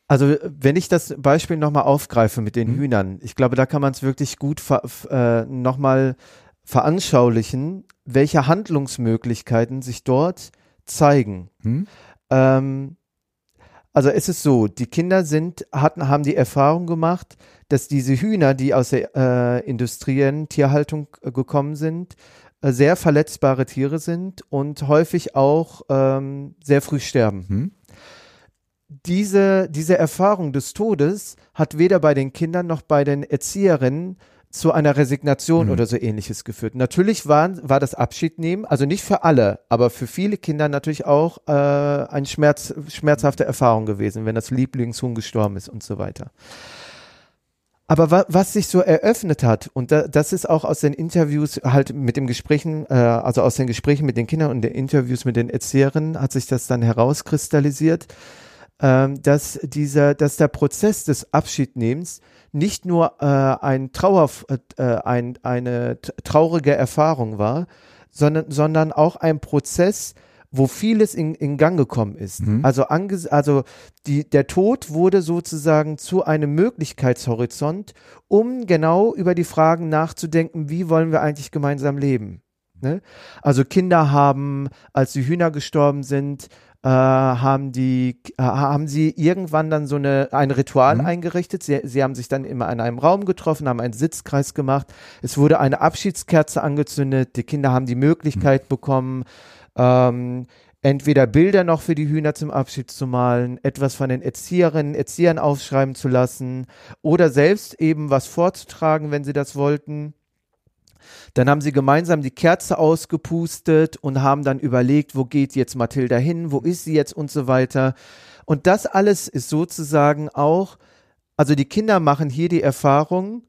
also wenn ich das Beispiel nochmal aufgreife mit den mhm. Hühnern, ich glaube, da kann man es wirklich gut ver äh, nochmal veranschaulichen, welche Handlungsmöglichkeiten sich dort zeigen. Mhm. Ähm, also es ist so, die Kinder sind, hatten, haben die Erfahrung gemacht, dass diese Hühner, die aus der äh, industriellen Tierhaltung äh, gekommen sind, äh, sehr verletzbare Tiere sind und häufig auch ähm, sehr früh sterben. Hm diese, diese Erfahrung des Todes hat weder bei den Kindern noch bei den Erzieherinnen zu einer Resignation mhm. oder so ähnliches geführt. Natürlich war, war das Abschiednehmen, also nicht für alle, aber für viele Kinder natürlich auch äh, eine Schmerz, schmerzhafte Erfahrung gewesen, wenn das Lieblingshuhn gestorben ist und so weiter. Aber wa was sich so eröffnet hat, und da, das ist auch aus den Interviews halt mit dem Gesprächen, äh, also aus den Gesprächen mit den Kindern und den Interviews mit den Erzieherinnen, hat sich das dann herauskristallisiert, ähm, dass dieser, dass der Prozess des Abschiednehmens nicht nur äh, ein Trauer, äh, ein, eine traurige Erfahrung war, sondern, sondern auch ein Prozess, wo vieles in, in Gang gekommen ist. Mhm. Also, ange, also die, der Tod wurde sozusagen zu einem Möglichkeitshorizont, um genau über die Fragen nachzudenken, wie wollen wir eigentlich gemeinsam leben. Ne? Also Kinder haben, als die Hühner gestorben sind, äh, haben die äh, haben sie irgendwann dann so eine ein Ritual mhm. eingerichtet. Sie, sie haben sich dann immer in einem Raum getroffen, haben einen Sitzkreis gemacht. Es wurde eine Abschiedskerze angezündet. Die Kinder haben die Möglichkeit mhm. bekommen, ähm, entweder Bilder noch für die Hühner zum Abschied zu malen, etwas von den Erzieherinnen, Erziehern aufschreiben zu lassen oder selbst eben was vorzutragen, wenn sie das wollten. Dann haben sie gemeinsam die Kerze ausgepustet und haben dann überlegt, wo geht jetzt Mathilda hin, wo ist sie jetzt und so weiter. Und das alles ist sozusagen auch, also die Kinder machen hier die Erfahrung,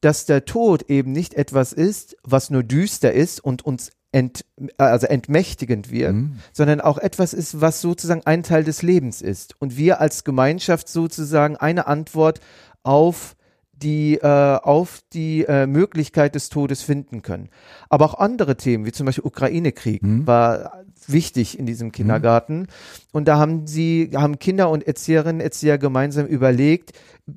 dass der Tod eben nicht etwas ist, was nur düster ist und uns ent, also entmächtigend wird, mhm. sondern auch etwas ist, was sozusagen ein Teil des Lebens ist. Und wir als Gemeinschaft sozusagen eine Antwort auf die äh, auf die äh, Möglichkeit des Todes finden können. Aber auch andere Themen, wie zum Beispiel Ukraine-Krieg, mhm. war wichtig in diesem Kindergarten. Mhm. Und da haben sie, haben Kinder und Erzieherinnen, Erzieher gemeinsam überlegt,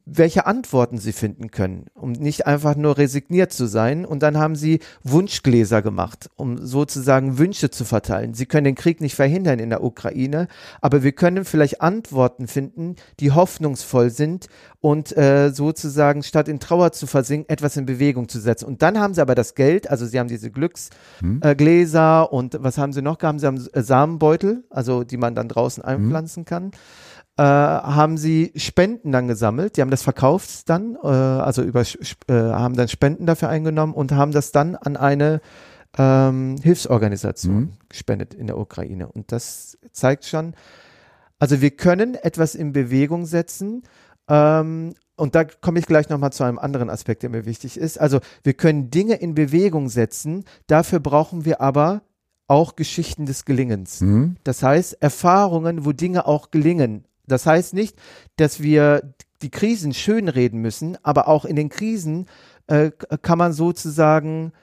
welche Antworten sie finden können, um nicht einfach nur resigniert zu sein. Und dann haben sie Wunschgläser gemacht, um sozusagen Wünsche zu verteilen. Sie können den Krieg nicht verhindern in der Ukraine, aber wir können vielleicht Antworten finden, die hoffnungsvoll sind und äh, sozusagen statt in Trauer zu versinken, etwas in Bewegung zu setzen. Und dann haben sie aber das Geld, also sie haben diese Glücksgläser äh, und was haben sie noch gehabt? Sie haben äh, Samenbeutel, also die man dann draußen hm. einpflanzen hm. kann äh, haben sie Spenden dann gesammelt. Die haben das verkauft dann, äh, also über, äh, haben dann Spenden dafür eingenommen und haben das dann an eine ähm, Hilfsorganisation mhm. gespendet in der Ukraine. Und das zeigt schon, also wir können etwas in Bewegung setzen. Ähm, und da komme ich gleich nochmal zu einem anderen Aspekt, der mir wichtig ist. Also wir können Dinge in Bewegung setzen. Dafür brauchen wir aber auch Geschichten des Gelingens. Mhm. Das heißt, Erfahrungen, wo Dinge auch gelingen. Das heißt nicht, dass wir die Krisen schönreden müssen, aber auch in den Krisen äh, kann man sozusagen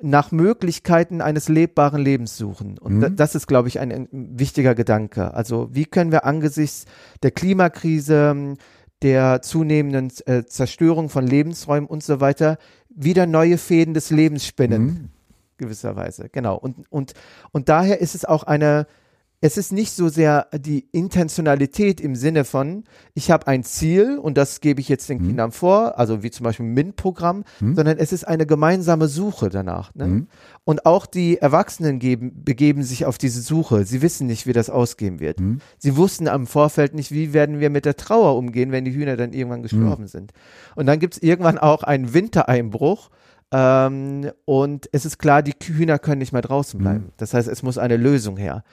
nach Möglichkeiten eines lebbaren Lebens suchen. Und mhm. das ist, glaube ich, ein, ein, wichtiger Gedanke. Also wie können wir angesichts der Klimakrise, der zunehmenden äh, Zerstörung von Lebensräumen und so weiter wieder neue Fäden des Lebens spinnen, mhm. Gewisserweise. Genau. Und, und, und daher ist es auch eine es ist nicht so sehr die Intentionalität im Sinne von, ich habe ein Ziel und das gebe ich jetzt den mhm. Kindern vor, also wie zum Beispiel ein MINT-Programm, mhm. sondern es ist eine gemeinsame Suche danach. Ne? Mhm. Und auch die Erwachsenen geben, begeben sich auf diese Suche. Sie wissen nicht, wie das ausgehen wird. Mhm. Sie wussten am Vorfeld nicht, wie werden wir mit der Trauer umgehen, wenn die Hühner dann irgendwann gestorben mhm. sind. Und dann gibt es irgendwann auch einen Wintereinbruch. Ähm, und es ist klar, die Hühner können nicht mehr draußen bleiben. Mhm. Das heißt, es muss eine Lösung her.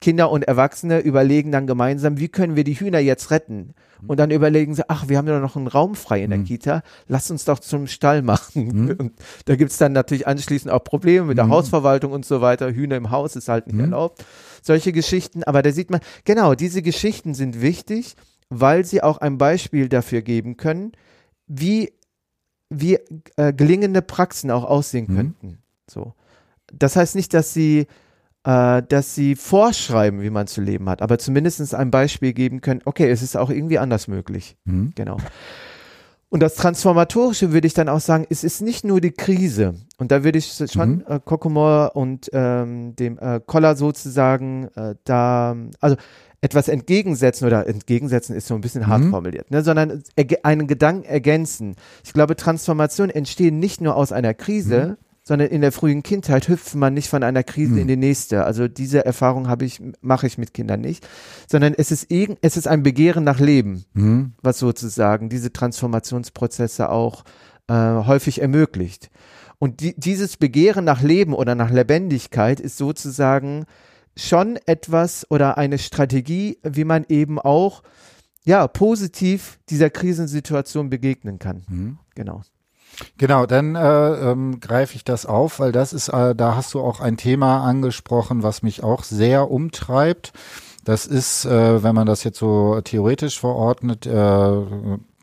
Kinder und Erwachsene überlegen dann gemeinsam, wie können wir die Hühner jetzt retten? Und dann überlegen sie, ach, wir haben ja noch einen Raum frei in der mhm. Kita, lass uns doch zum Stall machen. Mhm. Und da gibt's dann natürlich anschließend auch Probleme mit der mhm. Hausverwaltung und so weiter. Hühner im Haus ist halt nicht mhm. erlaubt. Solche Geschichten, aber da sieht man, genau, diese Geschichten sind wichtig, weil sie auch ein Beispiel dafür geben können, wie, wie äh, gelingende Praxen auch aussehen mhm. könnten. So. Das heißt nicht, dass sie äh, dass sie vorschreiben, wie man zu leben hat, aber zumindest ein Beispiel geben können, okay, es ist auch irgendwie anders möglich. Mhm. Genau. Und das Transformatorische würde ich dann auch sagen, es ist nicht nur die Krise. Und da würde ich schon mhm. äh, Kokomor und ähm, dem äh, Koller sozusagen äh, da, also etwas entgegensetzen oder entgegensetzen ist so ein bisschen hart mhm. formuliert, ne, sondern einen Gedanken ergänzen. Ich glaube, Transformation entstehen nicht nur aus einer Krise, mhm sondern in der frühen Kindheit hüpft man nicht von einer Krise mhm. in die nächste. Also diese Erfahrung habe ich, mache ich mit Kindern nicht, sondern es ist irgend, es ist ein Begehren nach Leben, mhm. was sozusagen diese Transformationsprozesse auch äh, häufig ermöglicht. Und die, dieses Begehren nach Leben oder nach Lebendigkeit ist sozusagen schon etwas oder eine Strategie, wie man eben auch ja positiv dieser Krisensituation begegnen kann. Mhm. Genau. Genau, dann äh, ähm, greife ich das auf, weil das ist, äh, da hast du auch ein Thema angesprochen, was mich auch sehr umtreibt. Das ist, äh, wenn man das jetzt so theoretisch verordnet, äh,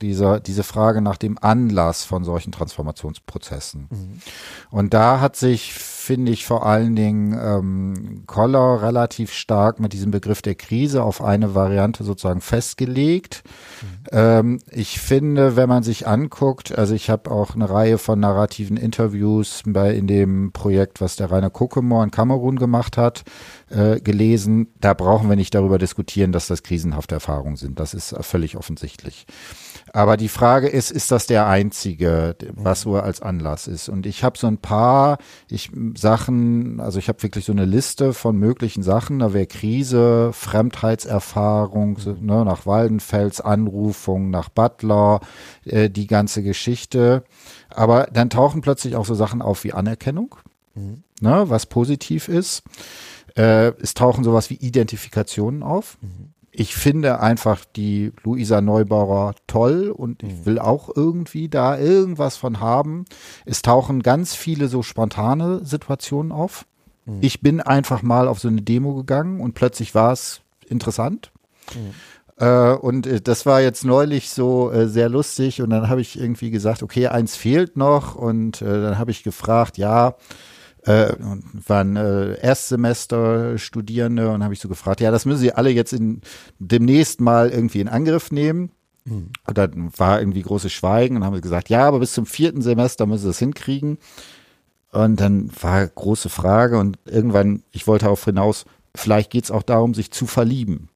dieser, diese Frage nach dem Anlass von solchen Transformationsprozessen. Mhm. Und da hat sich, finde ich, vor allen Dingen ähm, Koller relativ stark mit diesem Begriff der Krise auf eine Variante sozusagen festgelegt. Mhm. Ähm, ich finde, wenn man sich anguckt, also ich habe auch eine Reihe von narrativen Interviews bei in dem Projekt, was der Rainer Kokemor in Kamerun gemacht hat, äh, gelesen. Da brauchen wir nicht darüber diskutieren, dass das krisenhafte Erfahrungen sind. Das ist völlig offensichtlich. Aber die Frage ist, ist das der einzige, was so als Anlass ist? Und ich habe so ein paar ich, Sachen, also ich habe wirklich so eine Liste von möglichen Sachen. Da wäre Krise, Fremdheitserfahrung, ne, nach Waldenfels Anrufung, nach Butler, äh, die ganze Geschichte. Aber dann tauchen plötzlich auch so Sachen auf wie Anerkennung, mhm. ne, was positiv ist. Äh, es tauchen sowas wie Identifikationen auf. Mhm ich finde einfach die Luisa Neubauer toll und ich mhm. will auch irgendwie da irgendwas von haben. Es tauchen ganz viele so spontane Situationen auf. Mhm. Ich bin einfach mal auf so eine Demo gegangen und plötzlich war es interessant. Mhm. Äh, und äh, das war jetzt neulich so äh, sehr lustig. Und dann habe ich irgendwie gesagt, okay, eins fehlt noch. Und äh, dann habe ich gefragt, ja, äh, waren äh, Erstsemester Studierende und habe ich so gefragt, ja, das müssen sie alle jetzt in, demnächst mal irgendwie in Angriff nehmen. Mhm. Und dann war irgendwie großes Schweigen und haben gesagt, ja, aber bis zum vierten Semester müssen sie das hinkriegen. Und dann war große Frage und irgendwann, ich wollte darauf hinaus, vielleicht geht es auch darum, sich zu verlieben.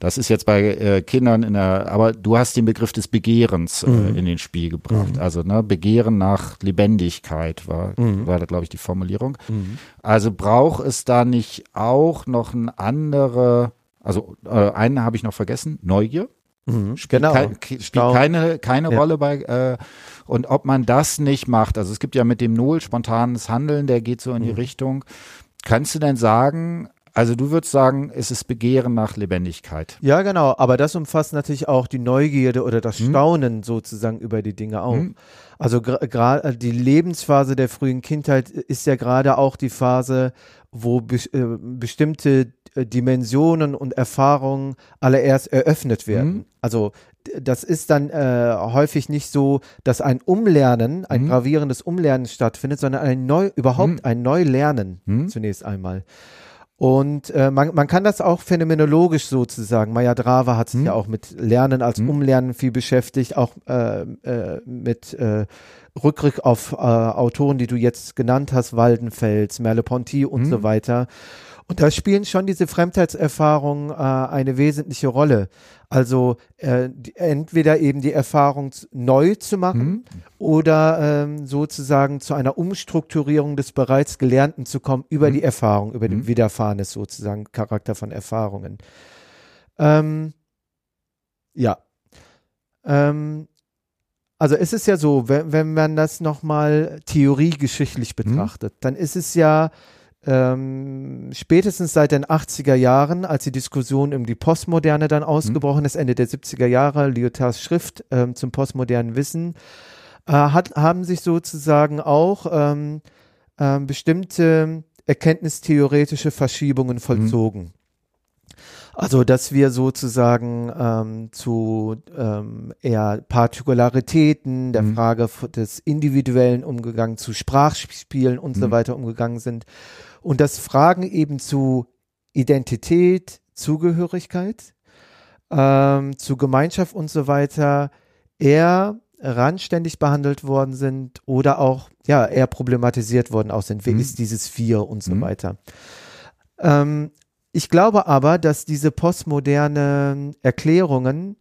Das ist jetzt bei äh, Kindern in der, aber du hast den Begriff des Begehrens äh, mhm. in den Spiel gebracht. Mhm. Also ne, Begehren nach Lebendigkeit war, mhm. war da, glaube ich, die Formulierung. Mhm. Also braucht es da nicht auch noch ein andere, also äh, einen habe ich noch vergessen, Neugier. Mhm. Spielt, genau. kein, spielt keine, keine ja. Rolle bei, äh, und ob man das nicht macht, also es gibt ja mit dem Null spontanes Handeln, der geht so in die mhm. Richtung. Kannst du denn sagen, also du würdest sagen, es ist Begehren nach Lebendigkeit. Ja, genau. Aber das umfasst natürlich auch die Neugierde oder das hm. Staunen hm. sozusagen über die Dinge auch. Hm. Also gerade die Lebensphase der frühen Kindheit ist ja gerade auch die Phase, wo be äh, bestimmte äh, Dimensionen und Erfahrungen allererst eröffnet werden. Hm. Also das ist dann äh, häufig nicht so, dass ein Umlernen, ein hm. gravierendes Umlernen stattfindet, sondern ein neu, überhaupt hm. ein Neulernen zunächst einmal. Und äh, man, man kann das auch phänomenologisch sozusagen. Maya Drava hat sich hm. ja auch mit Lernen als hm. Umlernen viel beschäftigt, auch äh, äh, mit äh, Rückblick auf äh, Autoren, die du jetzt genannt hast, Waldenfels, Merleau-Ponty und hm. so weiter. Und da spielen schon diese Fremdheitserfahrungen äh, eine wesentliche Rolle. Also äh, die, entweder eben die Erfahrung neu zu machen mhm. oder ähm, sozusagen zu einer Umstrukturierung des bereits Gelernten zu kommen über mhm. die Erfahrung, über mhm. den Widerfahrenes sozusagen Charakter von Erfahrungen. Ähm, ja. Ähm, also es ist ja so, wenn, wenn man das nochmal theoriegeschichtlich mhm. betrachtet, dann ist es ja ähm, spätestens seit den 80er Jahren, als die Diskussion um die Postmoderne dann ausgebrochen mhm. ist, Ende der 70er Jahre, Lyotards Schrift ähm, zum postmodernen Wissen, äh, hat, haben sich sozusagen auch ähm, äh, bestimmte erkenntnistheoretische Verschiebungen mhm. vollzogen. Mhm. Also, dass wir sozusagen ähm, zu ähm, eher Partikularitäten, der mhm. Frage des individuellen Umgegangen, zu Sprachspielen und mhm. so weiter umgegangen sind und dass Fragen eben zu Identität, Zugehörigkeit, ähm, zu Gemeinschaft und so weiter eher randständig behandelt worden sind oder auch ja eher problematisiert worden auch sind. Wer mhm. ist dieses Vier und so mhm. weiter. Ähm, ich glaube aber, dass diese postmodernen Erklärungen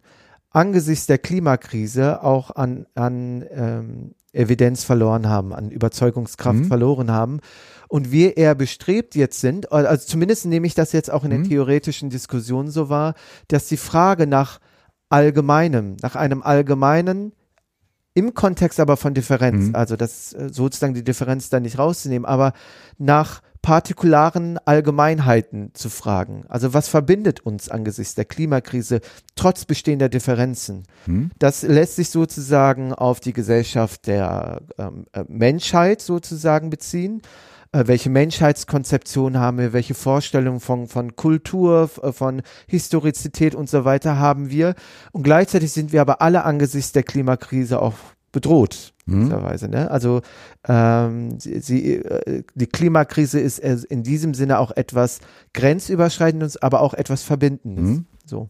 angesichts der Klimakrise auch an, an ähm, Evidenz verloren haben, an Überzeugungskraft mhm. verloren haben und wir eher bestrebt jetzt sind, also zumindest nehme ich das jetzt auch in mhm. der theoretischen Diskussion so wahr, dass die Frage nach Allgemeinem, nach einem Allgemeinen im Kontext aber von Differenz, mhm. also das äh, sozusagen die Differenz da nicht rauszunehmen, aber nach partikularen Allgemeinheiten zu fragen. Also was verbindet uns angesichts der Klimakrise trotz bestehender Differenzen? Mhm. Das lässt sich sozusagen auf die Gesellschaft der ähm, äh, Menschheit sozusagen beziehen äh, welche Menschheitskonzeption haben wir, welche Vorstellungen von, von Kultur, äh, von Historizität und so weiter haben wir. Und gleichzeitig sind wir aber alle angesichts der Klimakrise auch bedroht. Mhm. Ne? Also ähm, sie, sie, äh, die Klimakrise ist in diesem Sinne auch etwas grenzüberschreitendes, aber auch etwas Verbindendes. Mhm. So.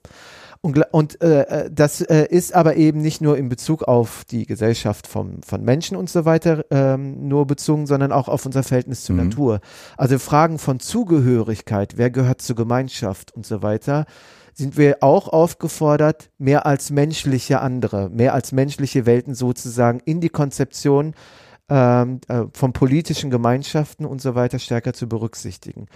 Und, und äh, äh, das äh, ist aber eben nicht nur in Bezug auf die Gesellschaft vom, von Menschen und so weiter ähm, nur bezogen, sondern auch auf unser Verhältnis zur mhm. Natur. Also Fragen von Zugehörigkeit, wer gehört zur Gemeinschaft und so weiter, sind wir auch aufgefordert, mehr als menschliche andere, mehr als menschliche Welten sozusagen in die Konzeption ähm, äh, von politischen Gemeinschaften und so weiter stärker zu berücksichtigen.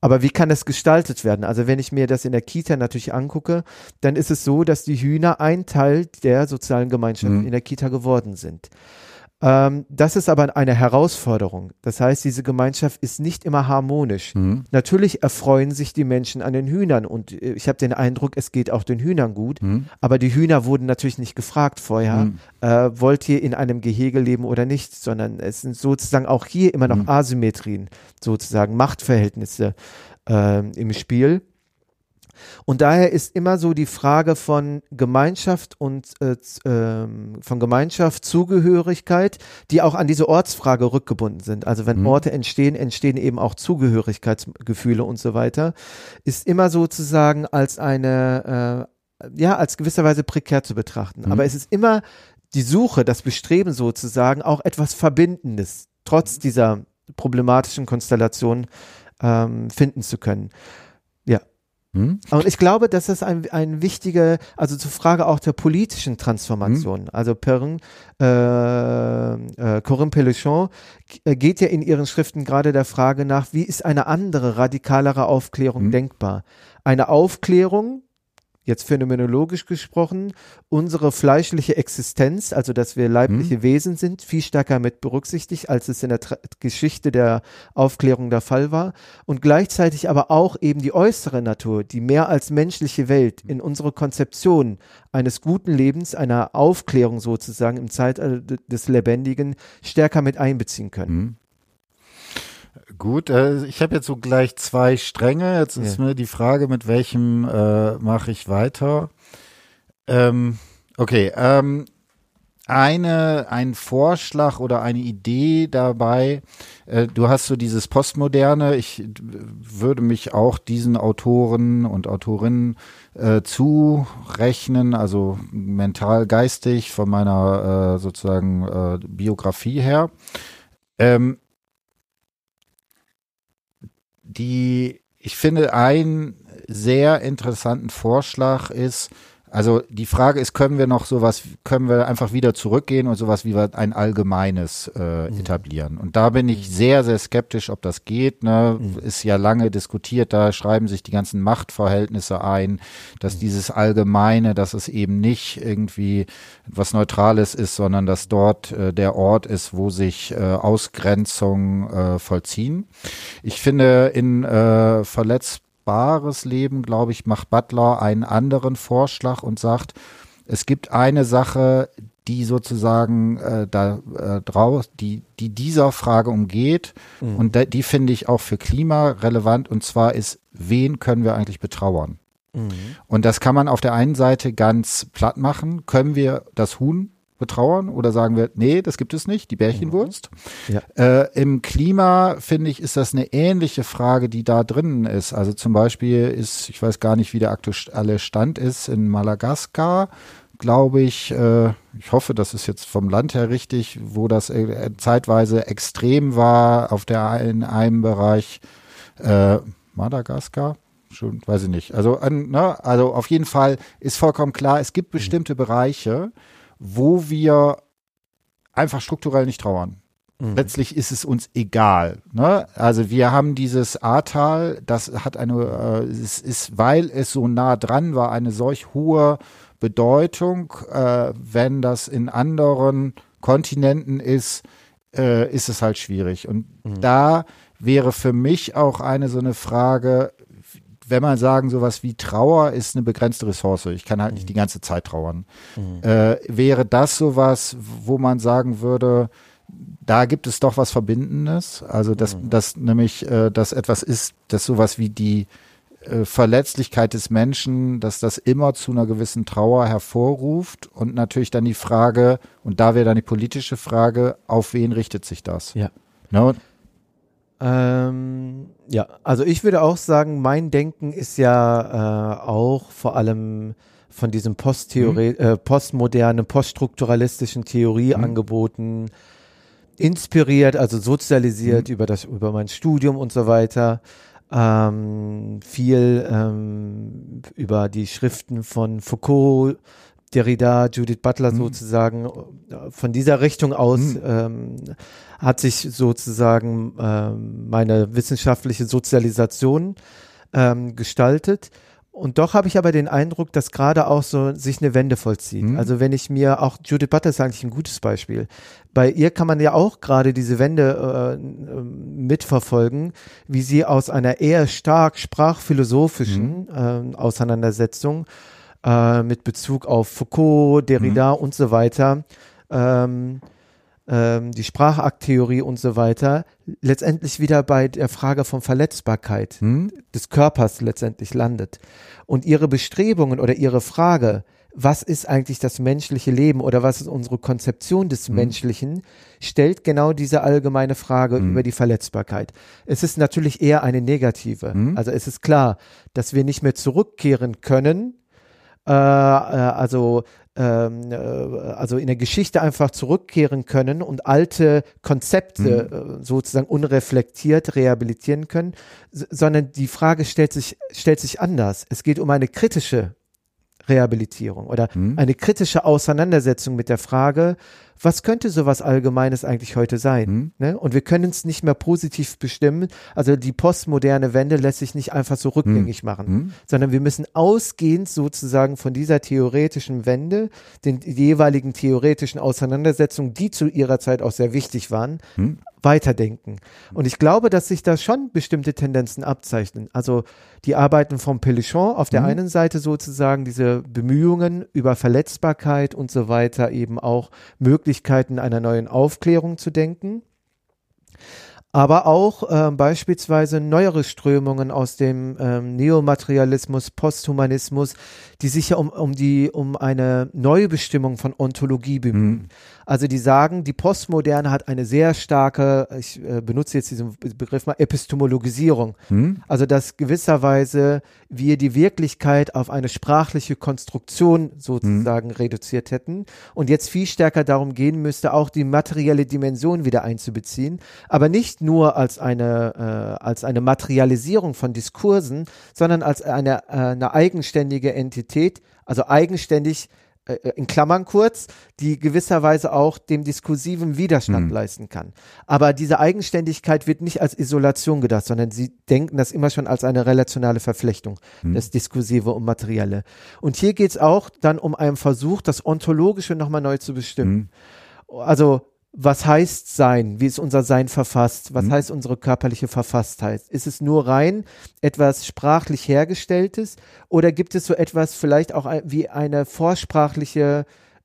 Aber wie kann das gestaltet werden? Also wenn ich mir das in der Kita natürlich angucke, dann ist es so, dass die Hühner ein Teil der sozialen Gemeinschaft mhm. in der Kita geworden sind. Ähm, das ist aber eine Herausforderung. Das heißt, diese Gemeinschaft ist nicht immer harmonisch. Mhm. Natürlich erfreuen sich die Menschen an den Hühnern und äh, ich habe den Eindruck, es geht auch den Hühnern gut. Mhm. Aber die Hühner wurden natürlich nicht gefragt vorher, mhm. äh, wollt ihr in einem Gehege leben oder nicht, sondern es sind sozusagen auch hier immer noch mhm. Asymmetrien, sozusagen Machtverhältnisse äh, im Spiel. Und daher ist immer so die Frage von Gemeinschaft und äh, ähm, von Gemeinschaft, Zugehörigkeit, die auch an diese Ortsfrage rückgebunden sind. Also wenn mhm. Orte entstehen, entstehen eben auch Zugehörigkeitsgefühle und so weiter, ist immer sozusagen als eine, äh, ja, als gewisserweise prekär zu betrachten. Mhm. Aber es ist immer die Suche, das Bestreben sozusagen, auch etwas Verbindendes, trotz dieser problematischen Konstellation ähm, finden zu können. Hm? Und ich glaube, dass das ein, ein wichtiger, also zur Frage auch der politischen Transformation. Hm? Also Perrin, äh, äh, Corinne Pelechon äh, geht ja in ihren Schriften gerade der Frage nach, wie ist eine andere, radikalere Aufklärung hm? denkbar? Eine Aufklärung, jetzt phänomenologisch gesprochen, unsere fleischliche Existenz, also dass wir leibliche hm. Wesen sind, viel stärker mit berücksichtigt, als es in der Tra Geschichte der Aufklärung der Fall war. Und gleichzeitig aber auch eben die äußere Natur, die mehr als menschliche Welt in unsere Konzeption eines guten Lebens, einer Aufklärung sozusagen im Zeitalter des Lebendigen stärker mit einbeziehen können. Hm. Gut, äh, ich habe jetzt so gleich zwei Stränge. Jetzt ist ja. mir die Frage, mit welchem äh, mache ich weiter. Ähm, okay, ähm, eine, ein Vorschlag oder eine Idee dabei. Äh, du hast so dieses Postmoderne. Ich würde mich auch diesen Autoren und Autorinnen äh, zurechnen, also mental, geistig von meiner äh, sozusagen äh, Biografie her. Ähm, die, ich finde, einen sehr interessanten Vorschlag ist, also die Frage ist, können wir noch sowas, können wir einfach wieder zurückgehen und sowas wie ein allgemeines äh, mhm. etablieren? Und da bin ich mhm. sehr, sehr skeptisch, ob das geht. Ne? Mhm. Ist ja lange diskutiert, da schreiben sich die ganzen Machtverhältnisse ein, dass mhm. dieses Allgemeine, dass es eben nicht irgendwie was Neutrales ist, sondern dass dort äh, der Ort ist, wo sich äh, Ausgrenzungen äh, vollziehen. Ich finde, in äh, verletzt bares Leben, glaube ich, macht Butler einen anderen Vorschlag und sagt, es gibt eine Sache, die sozusagen äh, da äh, draus, die, die dieser Frage umgeht mhm. und da, die finde ich auch für Klima relevant und zwar ist, wen können wir eigentlich betrauern? Mhm. Und das kann man auf der einen Seite ganz platt machen. Können wir das Huhn betrauern oder sagen wir, nee, das gibt es nicht, die Bärchenwurst. Ja. Äh, Im Klima, finde ich, ist das eine ähnliche Frage, die da drinnen ist. Also zum Beispiel ist, ich weiß gar nicht, wie der aktuelle Stand ist, in Madagaskar, glaube ich, äh, ich hoffe, das ist jetzt vom Land her richtig, wo das äh, zeitweise extrem war auf der in einem Bereich äh, Madagaskar schon, weiß ich nicht. Also, an, ne, also auf jeden Fall ist vollkommen klar, es gibt bestimmte Bereiche, wo wir einfach strukturell nicht trauern. Mhm. Letztlich ist es uns egal. Ne? Also wir haben dieses Ahrtal, das hat eine, äh, es ist, weil es so nah dran war, eine solch hohe Bedeutung. Äh, wenn das in anderen Kontinenten ist, äh, ist es halt schwierig. Und mhm. da wäre für mich auch eine so eine Frage, wenn man sagen, sowas wie Trauer ist eine begrenzte Ressource, ich kann halt mhm. nicht die ganze Zeit trauern, mhm. äh, wäre das sowas, wo man sagen würde, da gibt es doch was Verbindendes, also dass, mhm. dass nämlich äh, das etwas ist, das sowas wie die äh, Verletzlichkeit des Menschen, dass das immer zu einer gewissen Trauer hervorruft und natürlich dann die Frage, und da wäre dann die politische Frage, auf wen richtet sich das? Ja. Ne? Ähm, ja, also ich würde auch sagen, mein Denken ist ja äh, auch vor allem von diesem Posttheorie, mhm. äh, postmodernen, poststrukturalistischen Theorieangeboten mhm. inspiriert, also sozialisiert mhm. über das, über mein Studium und so weiter. Ähm, viel ähm, über die Schriften von Foucault, Derrida, Judith Butler mhm. sozusagen von dieser Richtung aus mhm. ähm, hat sich sozusagen ähm, meine wissenschaftliche Sozialisation ähm, gestaltet. Und doch habe ich aber den Eindruck, dass gerade auch so sich eine Wende vollzieht. Mhm. Also wenn ich mir auch Judith Butler ist eigentlich ein gutes Beispiel. Bei ihr kann man ja auch gerade diese Wende äh, mitverfolgen, wie sie aus einer eher stark sprachphilosophischen mhm. äh, Auseinandersetzung äh, mit Bezug auf Foucault, Derrida mhm. und so weiter ähm, ähm, die Sprachakttheorie und so weiter, letztendlich wieder bei der Frage von Verletzbarkeit hm? des Körpers letztendlich landet. Und ihre Bestrebungen oder ihre Frage, was ist eigentlich das menschliche Leben oder was ist unsere Konzeption des hm. Menschlichen, stellt genau diese allgemeine Frage hm. über die Verletzbarkeit. Es ist natürlich eher eine negative. Hm. Also es ist klar, dass wir nicht mehr zurückkehren können, äh, äh, also ähm, äh, also in der Geschichte einfach zurückkehren können und alte Konzepte mhm. äh, sozusagen unreflektiert rehabilitieren können, sondern die Frage stellt sich, stellt sich anders. Es geht um eine kritische Rehabilitierung oder mhm. eine kritische Auseinandersetzung mit der Frage, was könnte sowas Allgemeines eigentlich heute sein? Mhm. Ne? Und wir können es nicht mehr positiv bestimmen. Also die postmoderne Wende lässt sich nicht einfach so rückgängig mhm. machen, mhm. sondern wir müssen ausgehend sozusagen von dieser theoretischen Wende, den jeweiligen theoretischen Auseinandersetzungen, die zu ihrer Zeit auch sehr wichtig waren, mhm weiterdenken. Und ich glaube, dass sich da schon bestimmte Tendenzen abzeichnen. Also die Arbeiten von Pelichon auf der mhm. einen Seite sozusagen diese Bemühungen über Verletzbarkeit und so weiter eben auch Möglichkeiten einer neuen Aufklärung zu denken aber auch äh, beispielsweise neuere Strömungen aus dem ähm, Neomaterialismus, Posthumanismus, die sich ja um, um die um eine neue Bestimmung von Ontologie bemühen. Mhm. Also die sagen, die Postmoderne hat eine sehr starke, ich äh, benutze jetzt diesen Begriff mal, Epistemologisierung. Mhm. Also dass gewisserweise wir die Wirklichkeit auf eine sprachliche Konstruktion sozusagen mhm. reduziert hätten und jetzt viel stärker darum gehen müsste, auch die materielle Dimension wieder einzubeziehen, aber nicht nur als eine, äh, als eine Materialisierung von Diskursen, sondern als eine, äh, eine eigenständige Entität, also eigenständig äh, äh, in Klammern kurz, die gewisserweise auch dem diskursiven Widerstand mhm. leisten kann. Aber diese Eigenständigkeit wird nicht als Isolation gedacht, sondern sie denken das immer schon als eine relationale Verflechtung, mhm. das Diskursive und Materielle. Und hier geht es auch dann um einen Versuch, das Ontologische nochmal neu zu bestimmen. Mhm. Also was heißt Sein? Wie ist unser Sein verfasst? Was mhm. heißt unsere körperliche Verfasstheit? Ist es nur rein etwas sprachlich hergestelltes oder gibt es so etwas vielleicht auch wie eine vorsprachliche,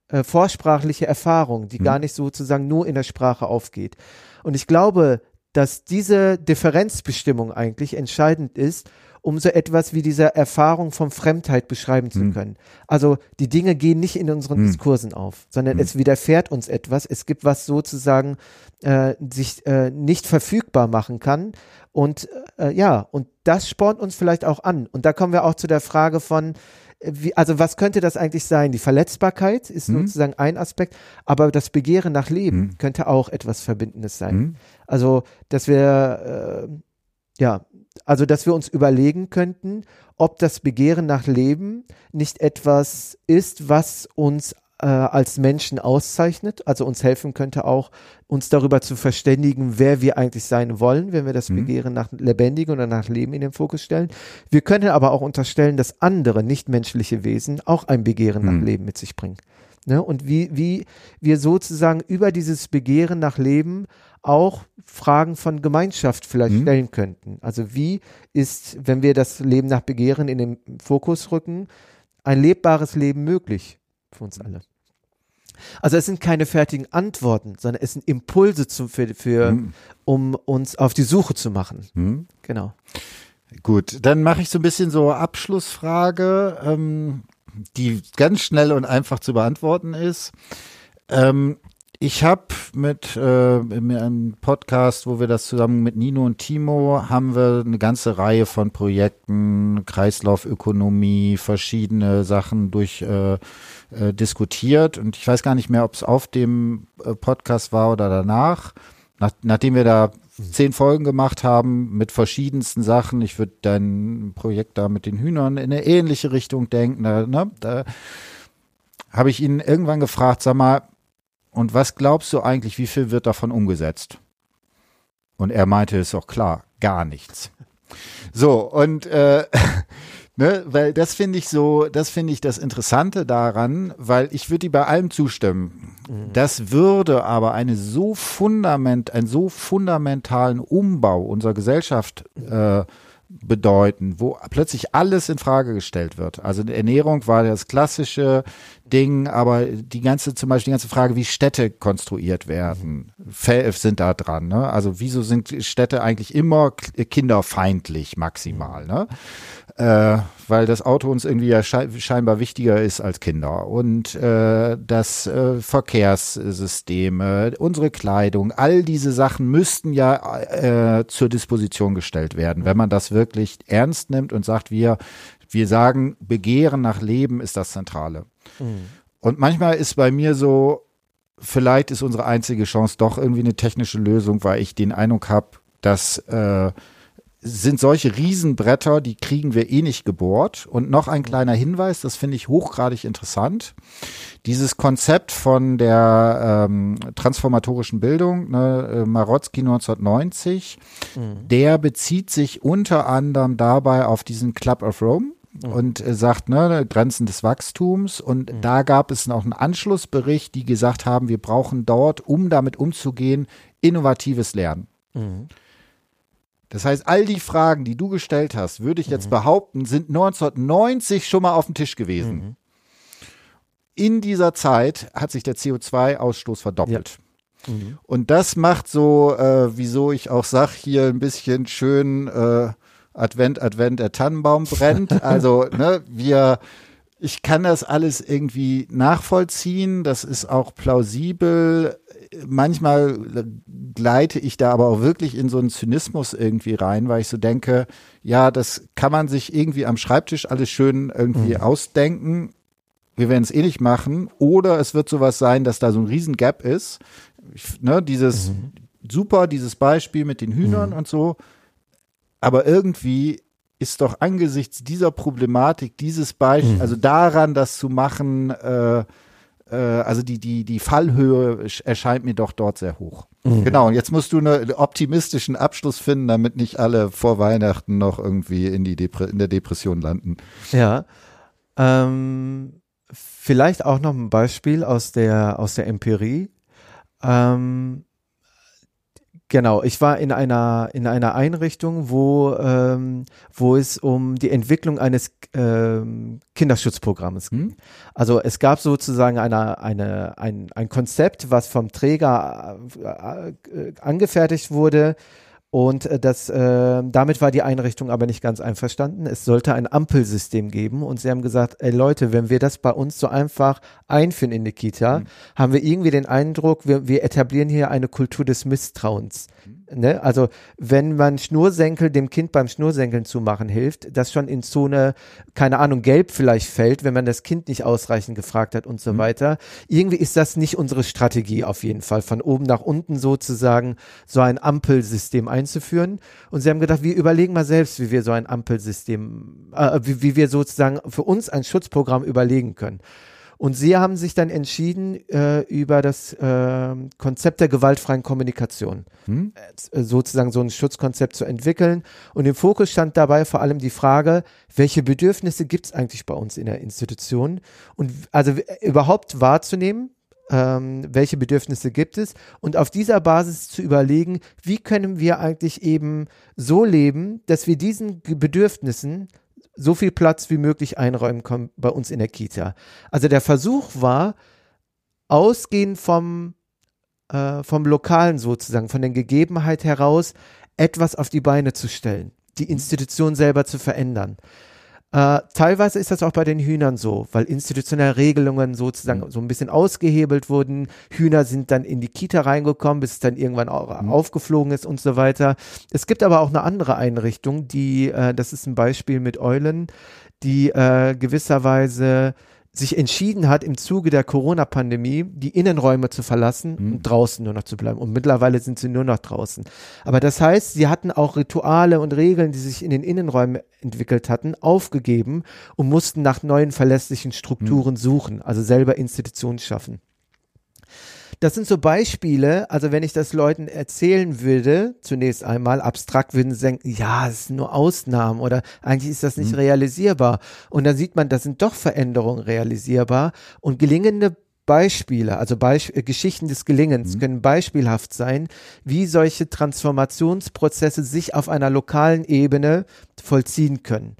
äh, vorsprachliche Erfahrung, die mhm. gar nicht sozusagen nur in der Sprache aufgeht? Und ich glaube, dass diese Differenzbestimmung eigentlich entscheidend ist, um so etwas wie diese Erfahrung von Fremdheit beschreiben zu mhm. können. Also die Dinge gehen nicht in unseren mhm. Diskursen auf, sondern mhm. es widerfährt uns etwas. Es gibt was sozusagen äh, sich äh, nicht verfügbar machen kann. Und äh, ja, und das spornt uns vielleicht auch an. Und da kommen wir auch zu der Frage von, äh, wie, also was könnte das eigentlich sein? Die Verletzbarkeit ist mhm. sozusagen ein Aspekt, aber das Begehren nach Leben mhm. könnte auch etwas Verbindendes sein. Mhm. Also, dass wir äh, ja also, dass wir uns überlegen könnten, ob das Begehren nach Leben nicht etwas ist, was uns äh, als Menschen auszeichnet, also uns helfen könnte auch, uns darüber zu verständigen, wer wir eigentlich sein wollen, wenn wir das mhm. Begehren nach Lebendigen oder nach Leben in den Fokus stellen. Wir können aber auch unterstellen, dass andere nichtmenschliche Wesen auch ein Begehren mhm. nach Leben mit sich bringen. Ne? Und wie, wie wir sozusagen über dieses Begehren nach Leben auch Fragen von Gemeinschaft vielleicht mhm. stellen könnten. Also wie ist, wenn wir das Leben nach Begehren in den Fokus rücken, ein lebbares Leben möglich für uns alle? Also es sind keine fertigen Antworten, sondern es sind Impulse zum, für, für mhm. um uns auf die Suche zu machen. Mhm. Genau. Gut, dann mache ich so ein bisschen so Abschlussfrage, ähm, die ganz schnell und einfach zu beantworten ist. Ähm, ich habe mit äh, in einem Podcast, wo wir das zusammen mit Nino und Timo haben wir eine ganze Reihe von Projekten, Kreislaufökonomie, verschiedene Sachen durch äh, äh, diskutiert und ich weiß gar nicht mehr, ob es auf dem äh, Podcast war oder danach. Nach, nachdem wir da zehn Folgen gemacht haben mit verschiedensten Sachen, ich würde dein Projekt da mit den Hühnern in eine ähnliche Richtung denken. Da, ne, da habe ich ihn irgendwann gefragt, sag mal, und was glaubst du eigentlich, wie viel wird davon umgesetzt? Und er meinte, ist doch klar, gar nichts. So, und äh, ne, weil das finde ich so, das finde ich das Interessante daran, weil ich würde dir bei allem zustimmen. Mhm. Das würde aber eine so fundament, einen so fundamentalen Umbau unserer Gesellschaft äh, bedeuten, wo plötzlich alles in Frage gestellt wird. Also Ernährung war das klassische, Ding, aber die ganze, zum Beispiel die ganze Frage, wie Städte konstruiert werden, sind da dran. Ne? Also wieso sind Städte eigentlich immer kinderfeindlich maximal? Ne? Äh, weil das Auto uns irgendwie ja scheinbar wichtiger ist als Kinder. Und äh, das äh, Verkehrssysteme, unsere Kleidung, all diese Sachen müssten ja äh, zur Disposition gestellt werden, wenn man das wirklich ernst nimmt und sagt, wir, wir sagen, Begehren nach Leben ist das Zentrale. Mhm. Und manchmal ist bei mir so, vielleicht ist unsere einzige Chance doch irgendwie eine technische Lösung, weil ich den Eindruck habe, dass äh, sind solche Riesenbretter, die kriegen wir eh nicht gebohrt. Und noch ein kleiner Hinweis, das finde ich hochgradig interessant. Dieses Konzept von der ähm, transformatorischen Bildung, ne, äh, Marotzki 1990, mhm. der bezieht sich unter anderem dabei auf diesen Club of Rome. Und äh, sagt, ne, Grenzen des Wachstums. Und mhm. da gab es noch einen Anschlussbericht, die gesagt haben, wir brauchen dort, um damit umzugehen, innovatives Lernen. Mhm. Das heißt, all die Fragen, die du gestellt hast, würde ich jetzt mhm. behaupten, sind 1990 schon mal auf dem Tisch gewesen. Mhm. In dieser Zeit hat sich der CO2-Ausstoß verdoppelt. Ja. Mhm. Und das macht so, äh, wieso ich auch sag, hier ein bisschen schön äh, Advent, Advent, der Tannenbaum brennt. Also, ne, wir, ich kann das alles irgendwie nachvollziehen. Das ist auch plausibel manchmal gleite ich da aber auch wirklich in so einen Zynismus irgendwie rein, weil ich so denke, ja, das kann man sich irgendwie am Schreibtisch alles schön irgendwie mhm. ausdenken. Wir werden es eh nicht machen. Oder es wird sowas sein, dass da so ein Riesengap ist. Ich, ne, dieses mhm. super, dieses Beispiel mit den Hühnern mhm. und so. Aber irgendwie ist doch angesichts dieser Problematik, dieses Beispiel, mhm. also daran, das zu machen, äh, äh, also die, die, die Fallhöhe erscheint mir doch dort sehr hoch. Mhm. Genau, und jetzt musst du einen optimistischen Abschluss finden, damit nicht alle vor Weihnachten noch irgendwie in, die Depre in der Depression landen. Ja. Ähm, vielleicht auch noch ein Beispiel aus der, aus der Empirie. Ähm, Genau, ich war in einer in einer Einrichtung, wo ähm, wo es um die Entwicklung eines ähm, Kinderschutzprogramms ging. Hm? Also es gab sozusagen eine, eine ein, ein Konzept, was vom Träger äh, äh, angefertigt wurde und äh, das, äh, damit war die Einrichtung aber nicht ganz einverstanden. Es sollte ein Ampelsystem geben und sie haben gesagt, ey Leute, wenn wir das bei uns so einfach einführen in die Kita, mhm. haben wir irgendwie den Eindruck, wir, wir etablieren hier eine Kultur des Misstrauens. Mhm. Ne? Also wenn man Schnursenkel dem Kind beim Schnursenkeln zu machen hilft, das schon in Zone, keine Ahnung, gelb vielleicht fällt, wenn man das Kind nicht ausreichend gefragt hat und so mhm. weiter. Irgendwie ist das nicht unsere Strategie auf jeden Fall, von oben nach unten sozusagen so ein Ampelsystem einzuführen. Und sie haben gedacht, wir überlegen mal selbst, wie wir so ein Ampelsystem, äh, wie, wie wir sozusagen für uns ein Schutzprogramm überlegen können. Und sie haben sich dann entschieden äh, über das äh, Konzept der gewaltfreien Kommunikation, hm? äh, sozusagen so ein Schutzkonzept zu entwickeln. Und im Fokus stand dabei vor allem die Frage, welche Bedürfnisse gibt es eigentlich bei uns in der Institution? Und also überhaupt wahrzunehmen, ähm, welche Bedürfnisse gibt es und auf dieser Basis zu überlegen, wie können wir eigentlich eben so leben, dass wir diesen Bedürfnissen so viel Platz wie möglich einräumen können bei uns in der Kita. Also der Versuch war, ausgehend vom, äh, vom Lokalen sozusagen, von der Gegebenheit heraus, etwas auf die Beine zu stellen, die Institution selber zu verändern. Äh, teilweise ist das auch bei den Hühnern so, weil institutionelle Regelungen sozusagen mhm. so ein bisschen ausgehebelt wurden. Hühner sind dann in die Kita reingekommen, bis es dann irgendwann auch mhm. aufgeflogen ist und so weiter. Es gibt aber auch eine andere Einrichtung, die, äh, das ist ein Beispiel mit Eulen, die äh, gewisserweise sich entschieden hat, im Zuge der Corona-Pandemie die Innenräume zu verlassen mhm. und draußen nur noch zu bleiben. Und mittlerweile sind sie nur noch draußen. Aber das heißt, sie hatten auch Rituale und Regeln, die sich in den Innenräumen entwickelt hatten, aufgegeben und mussten nach neuen verlässlichen Strukturen mhm. suchen, also selber Institutionen schaffen. Das sind so Beispiele, also wenn ich das Leuten erzählen würde, zunächst einmal abstrakt würden sie denken, ja, es sind nur Ausnahmen oder eigentlich ist das nicht mhm. realisierbar. Und dann sieht man, da sind doch Veränderungen realisierbar und gelingende Beispiele, also Beisp äh, Geschichten des Gelingens mhm. können beispielhaft sein, wie solche Transformationsprozesse sich auf einer lokalen Ebene vollziehen können.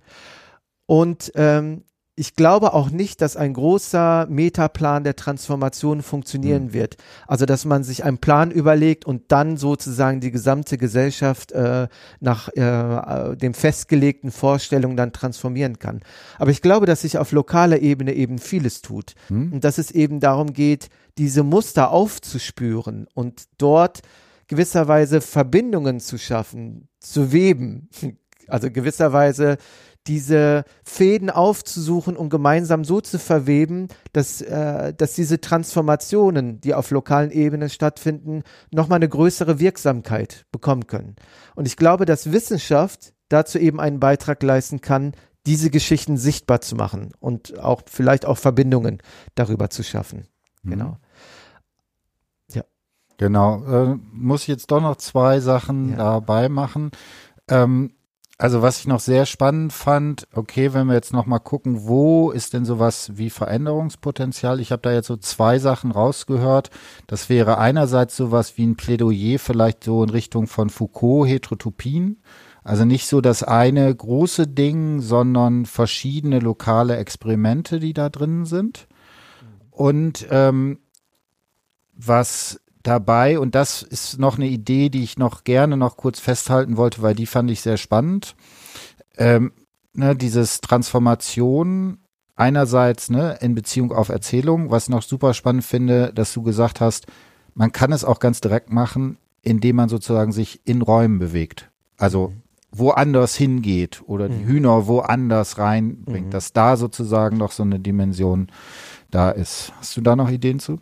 Und ähm, ich glaube auch nicht, dass ein großer Metaplan der Transformation funktionieren mhm. wird. Also, dass man sich einen Plan überlegt und dann sozusagen die gesamte Gesellschaft äh, nach äh, dem festgelegten Vorstellungen dann transformieren kann. Aber ich glaube, dass sich auf lokaler Ebene eben vieles tut mhm. und dass es eben darum geht, diese Muster aufzuspüren und dort gewisserweise Verbindungen zu schaffen, zu weben. Also gewisserweise diese Fäden aufzusuchen und gemeinsam so zu verweben, dass, äh, dass diese Transformationen, die auf lokalen Ebene stattfinden, nochmal eine größere Wirksamkeit bekommen können. Und ich glaube, dass Wissenschaft dazu eben einen Beitrag leisten kann, diese Geschichten sichtbar zu machen und auch vielleicht auch Verbindungen darüber zu schaffen. Mhm. Genau. Ja. Genau. Äh, muss ich jetzt doch noch zwei Sachen ja. dabei machen. Ähm, also was ich noch sehr spannend fand, okay, wenn wir jetzt noch mal gucken, wo ist denn sowas wie Veränderungspotenzial? Ich habe da jetzt so zwei Sachen rausgehört. Das wäre einerseits sowas wie ein Plädoyer vielleicht so in Richtung von Foucault, Heterotopien. Also nicht so das eine große Ding, sondern verschiedene lokale Experimente, die da drin sind. Und ähm, was dabei und das ist noch eine Idee, die ich noch gerne noch kurz festhalten wollte, weil die fand ich sehr spannend. Ähm, ne, dieses Transformation einerseits ne, in Beziehung auf Erzählung, was ich noch super spannend finde, dass du gesagt hast, man kann es auch ganz direkt machen, indem man sozusagen sich in Räumen bewegt. Also woanders hingeht oder die mhm. Hühner woanders reinbringt, mhm. dass da sozusagen noch so eine Dimension da ist. Hast du da noch Ideen zu?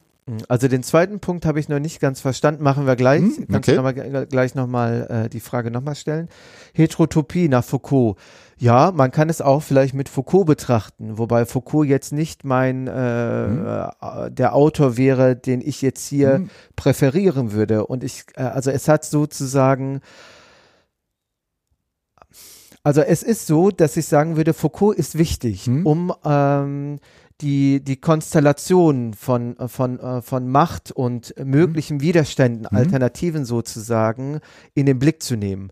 Also den zweiten Punkt habe ich noch nicht ganz verstanden, machen wir gleich. Hm, okay. Kannst du noch mal, gleich nochmal äh, die Frage nochmal stellen. Heterotopie nach Foucault. Ja, man kann es auch vielleicht mit Foucault betrachten, wobei Foucault jetzt nicht mein äh, hm. der Autor wäre, den ich jetzt hier hm. präferieren würde. Und ich, äh, also es hat sozusagen also es ist so, dass ich sagen würde, Foucault ist wichtig, hm. um ähm, die, die Konstellation von, von, äh, von Macht und möglichen mhm. Widerständen, mhm. Alternativen sozusagen, in den Blick zu nehmen.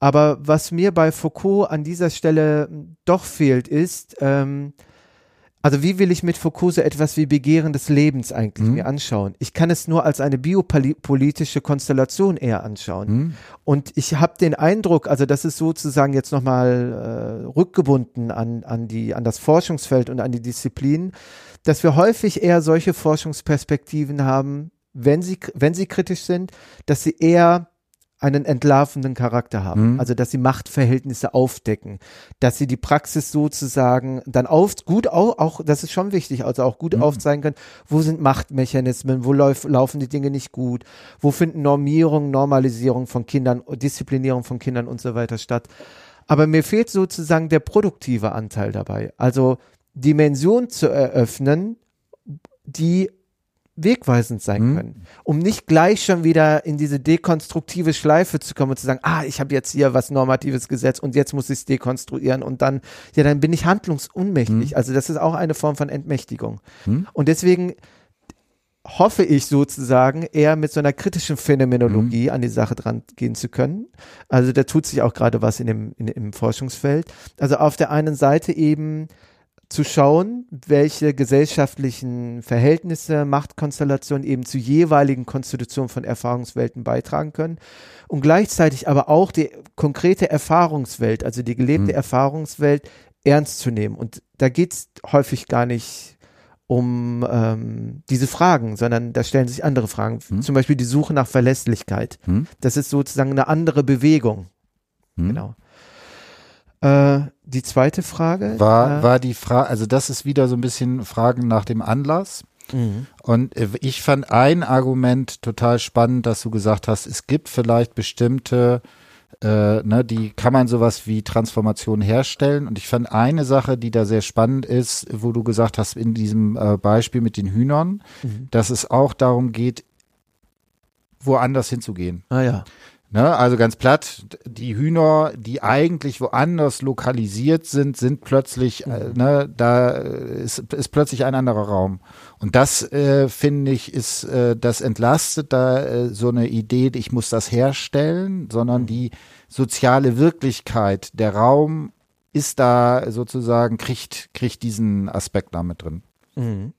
Aber was mir bei Foucault an dieser Stelle doch fehlt, ist, ähm, also wie will ich mit Foucault so etwas wie Begehren des Lebens eigentlich mhm. mir anschauen? Ich kann es nur als eine biopolitische Konstellation eher anschauen. Mhm. Und ich habe den Eindruck, also das ist sozusagen jetzt nochmal äh, rückgebunden an, an, die, an das Forschungsfeld und an die Disziplin, dass wir häufig eher solche Forschungsperspektiven haben, wenn sie, wenn sie kritisch sind, dass sie eher einen entlarvenden Charakter haben. Mhm. Also, dass sie Machtverhältnisse aufdecken, dass sie die Praxis sozusagen dann auf, gut auch, auch, das ist schon wichtig, also auch gut mhm. aufzeigen können, wo sind Machtmechanismen, wo lauf, laufen die Dinge nicht gut, wo finden Normierung, Normalisierung von Kindern, Disziplinierung von Kindern und so weiter statt. Aber mir fehlt sozusagen der produktive Anteil dabei. Also, Dimension zu eröffnen, die wegweisend sein mhm. können, um nicht gleich schon wieder in diese dekonstruktive Schleife zu kommen und zu sagen, ah, ich habe jetzt hier was normatives Gesetz und jetzt muss ich es dekonstruieren und dann, ja, dann bin ich handlungsunmächtig. Mhm. Also das ist auch eine Form von Entmächtigung. Mhm. Und deswegen hoffe ich sozusagen eher mit so einer kritischen Phänomenologie mhm. an die Sache dran gehen zu können. Also da tut sich auch gerade was in dem, in, im Forschungsfeld. Also auf der einen Seite eben zu schauen, welche gesellschaftlichen Verhältnisse, Machtkonstellationen eben zu jeweiligen Konstitutionen von Erfahrungswelten beitragen können und gleichzeitig aber auch die konkrete Erfahrungswelt, also die gelebte mhm. Erfahrungswelt ernst zu nehmen. Und da geht es häufig gar nicht um ähm, diese Fragen, sondern da stellen sich andere Fragen. Mhm. Zum Beispiel die Suche nach Verlässlichkeit. Mhm. Das ist sozusagen eine andere Bewegung. Mhm. Genau. Äh, die zweite Frage war, äh, war die Frage, also das ist wieder so ein bisschen Fragen nach dem Anlass. Mhm. Und äh, ich fand ein Argument total spannend, dass du gesagt hast, es gibt vielleicht bestimmte, äh, ne, die kann man sowas wie Transformation herstellen. Und ich fand eine Sache, die da sehr spannend ist, wo du gesagt hast, in diesem äh, Beispiel mit den Hühnern, mhm. dass es auch darum geht, woanders hinzugehen. Ah ja. Ne, also ganz platt, die Hühner, die eigentlich woanders lokalisiert sind, sind plötzlich, äh, mhm. ne, da ist, ist plötzlich ein anderer Raum. Und das, äh, finde ich, ist, äh, das entlastet da äh, so eine Idee, ich muss das herstellen, sondern mhm. die soziale Wirklichkeit, der Raum ist da sozusagen, kriegt, kriegt diesen Aspekt damit drin. Mhm.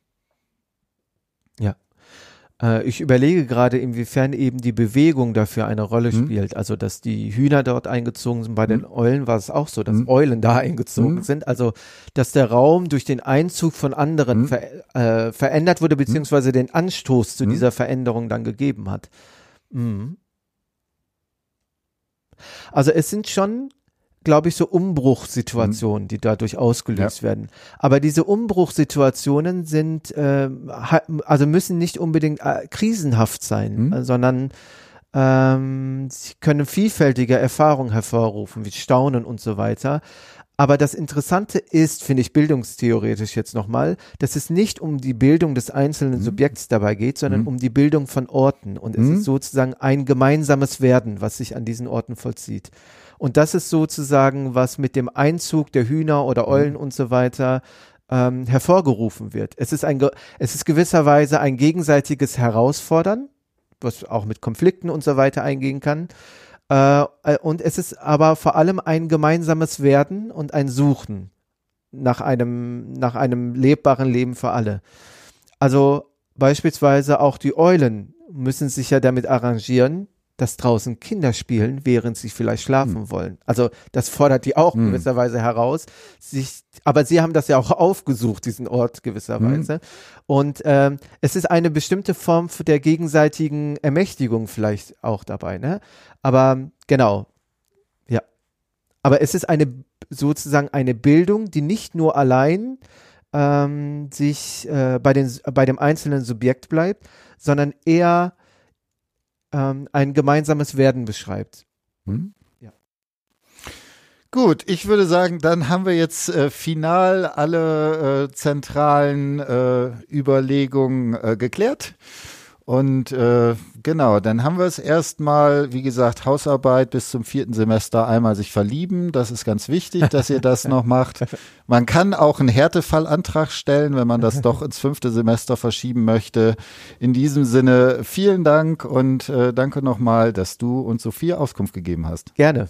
Äh, ich überlege gerade, inwiefern eben die Bewegung dafür eine Rolle mhm. spielt. Also, dass die Hühner dort eingezogen sind. Bei mhm. den Eulen war es auch so, dass mhm. Eulen da eingezogen mhm. sind. Also, dass der Raum durch den Einzug von anderen mhm. ver äh, verändert wurde, beziehungsweise den Anstoß zu dieser Veränderung dann gegeben hat. Also, es sind schon glaube ich, so Umbruchssituationen, mhm. die dadurch ausgelöst ja. werden. Aber diese Umbruchssituationen sind, äh, also müssen nicht unbedingt äh, krisenhaft sein, mhm. sondern ähm, sie können vielfältige Erfahrungen hervorrufen, wie Staunen und so weiter. Aber das Interessante ist, finde ich bildungstheoretisch jetzt nochmal, dass es nicht um die Bildung des einzelnen mhm. Subjekts dabei geht, sondern mhm. um die Bildung von Orten. Und es mhm. ist sozusagen ein gemeinsames Werden, was sich an diesen Orten vollzieht. Und das ist sozusagen, was mit dem Einzug der Hühner oder mhm. Eulen und so weiter ähm, hervorgerufen wird. Es ist ein, es ist gewisserweise ein gegenseitiges Herausfordern, was auch mit Konflikten und so weiter eingehen kann. Äh, äh, und es ist aber vor allem ein gemeinsames Werden und ein Suchen nach einem, nach einem lebbaren Leben für alle. Also beispielsweise auch die Eulen müssen sich ja damit arrangieren, dass draußen Kinder spielen, während sie vielleicht schlafen hm. wollen. Also das fordert die auch hm. gewisserweise heraus. Sich, aber sie haben das ja auch aufgesucht, diesen Ort gewisserweise. Hm. Und ähm, es ist eine bestimmte Form der gegenseitigen Ermächtigung vielleicht auch dabei. Ne? Aber genau, ja. Aber es ist eine sozusagen eine Bildung, die nicht nur allein ähm, sich äh, bei, den, bei dem einzelnen Subjekt bleibt, sondern eher ähm, ein gemeinsames Werden beschreibt. Hm? Ja. Gut, ich würde sagen, dann haben wir jetzt äh, final alle äh, zentralen äh, Überlegungen äh, geklärt. Und äh, genau, dann haben wir es erstmal, wie gesagt, Hausarbeit bis zum vierten Semester einmal sich verlieben. Das ist ganz wichtig, dass ihr das noch macht. Man kann auch einen Härtefallantrag stellen, wenn man das doch ins fünfte Semester verschieben möchte. In diesem Sinne vielen Dank und äh, danke nochmal, dass du uns so viel Auskunft gegeben hast. Gerne.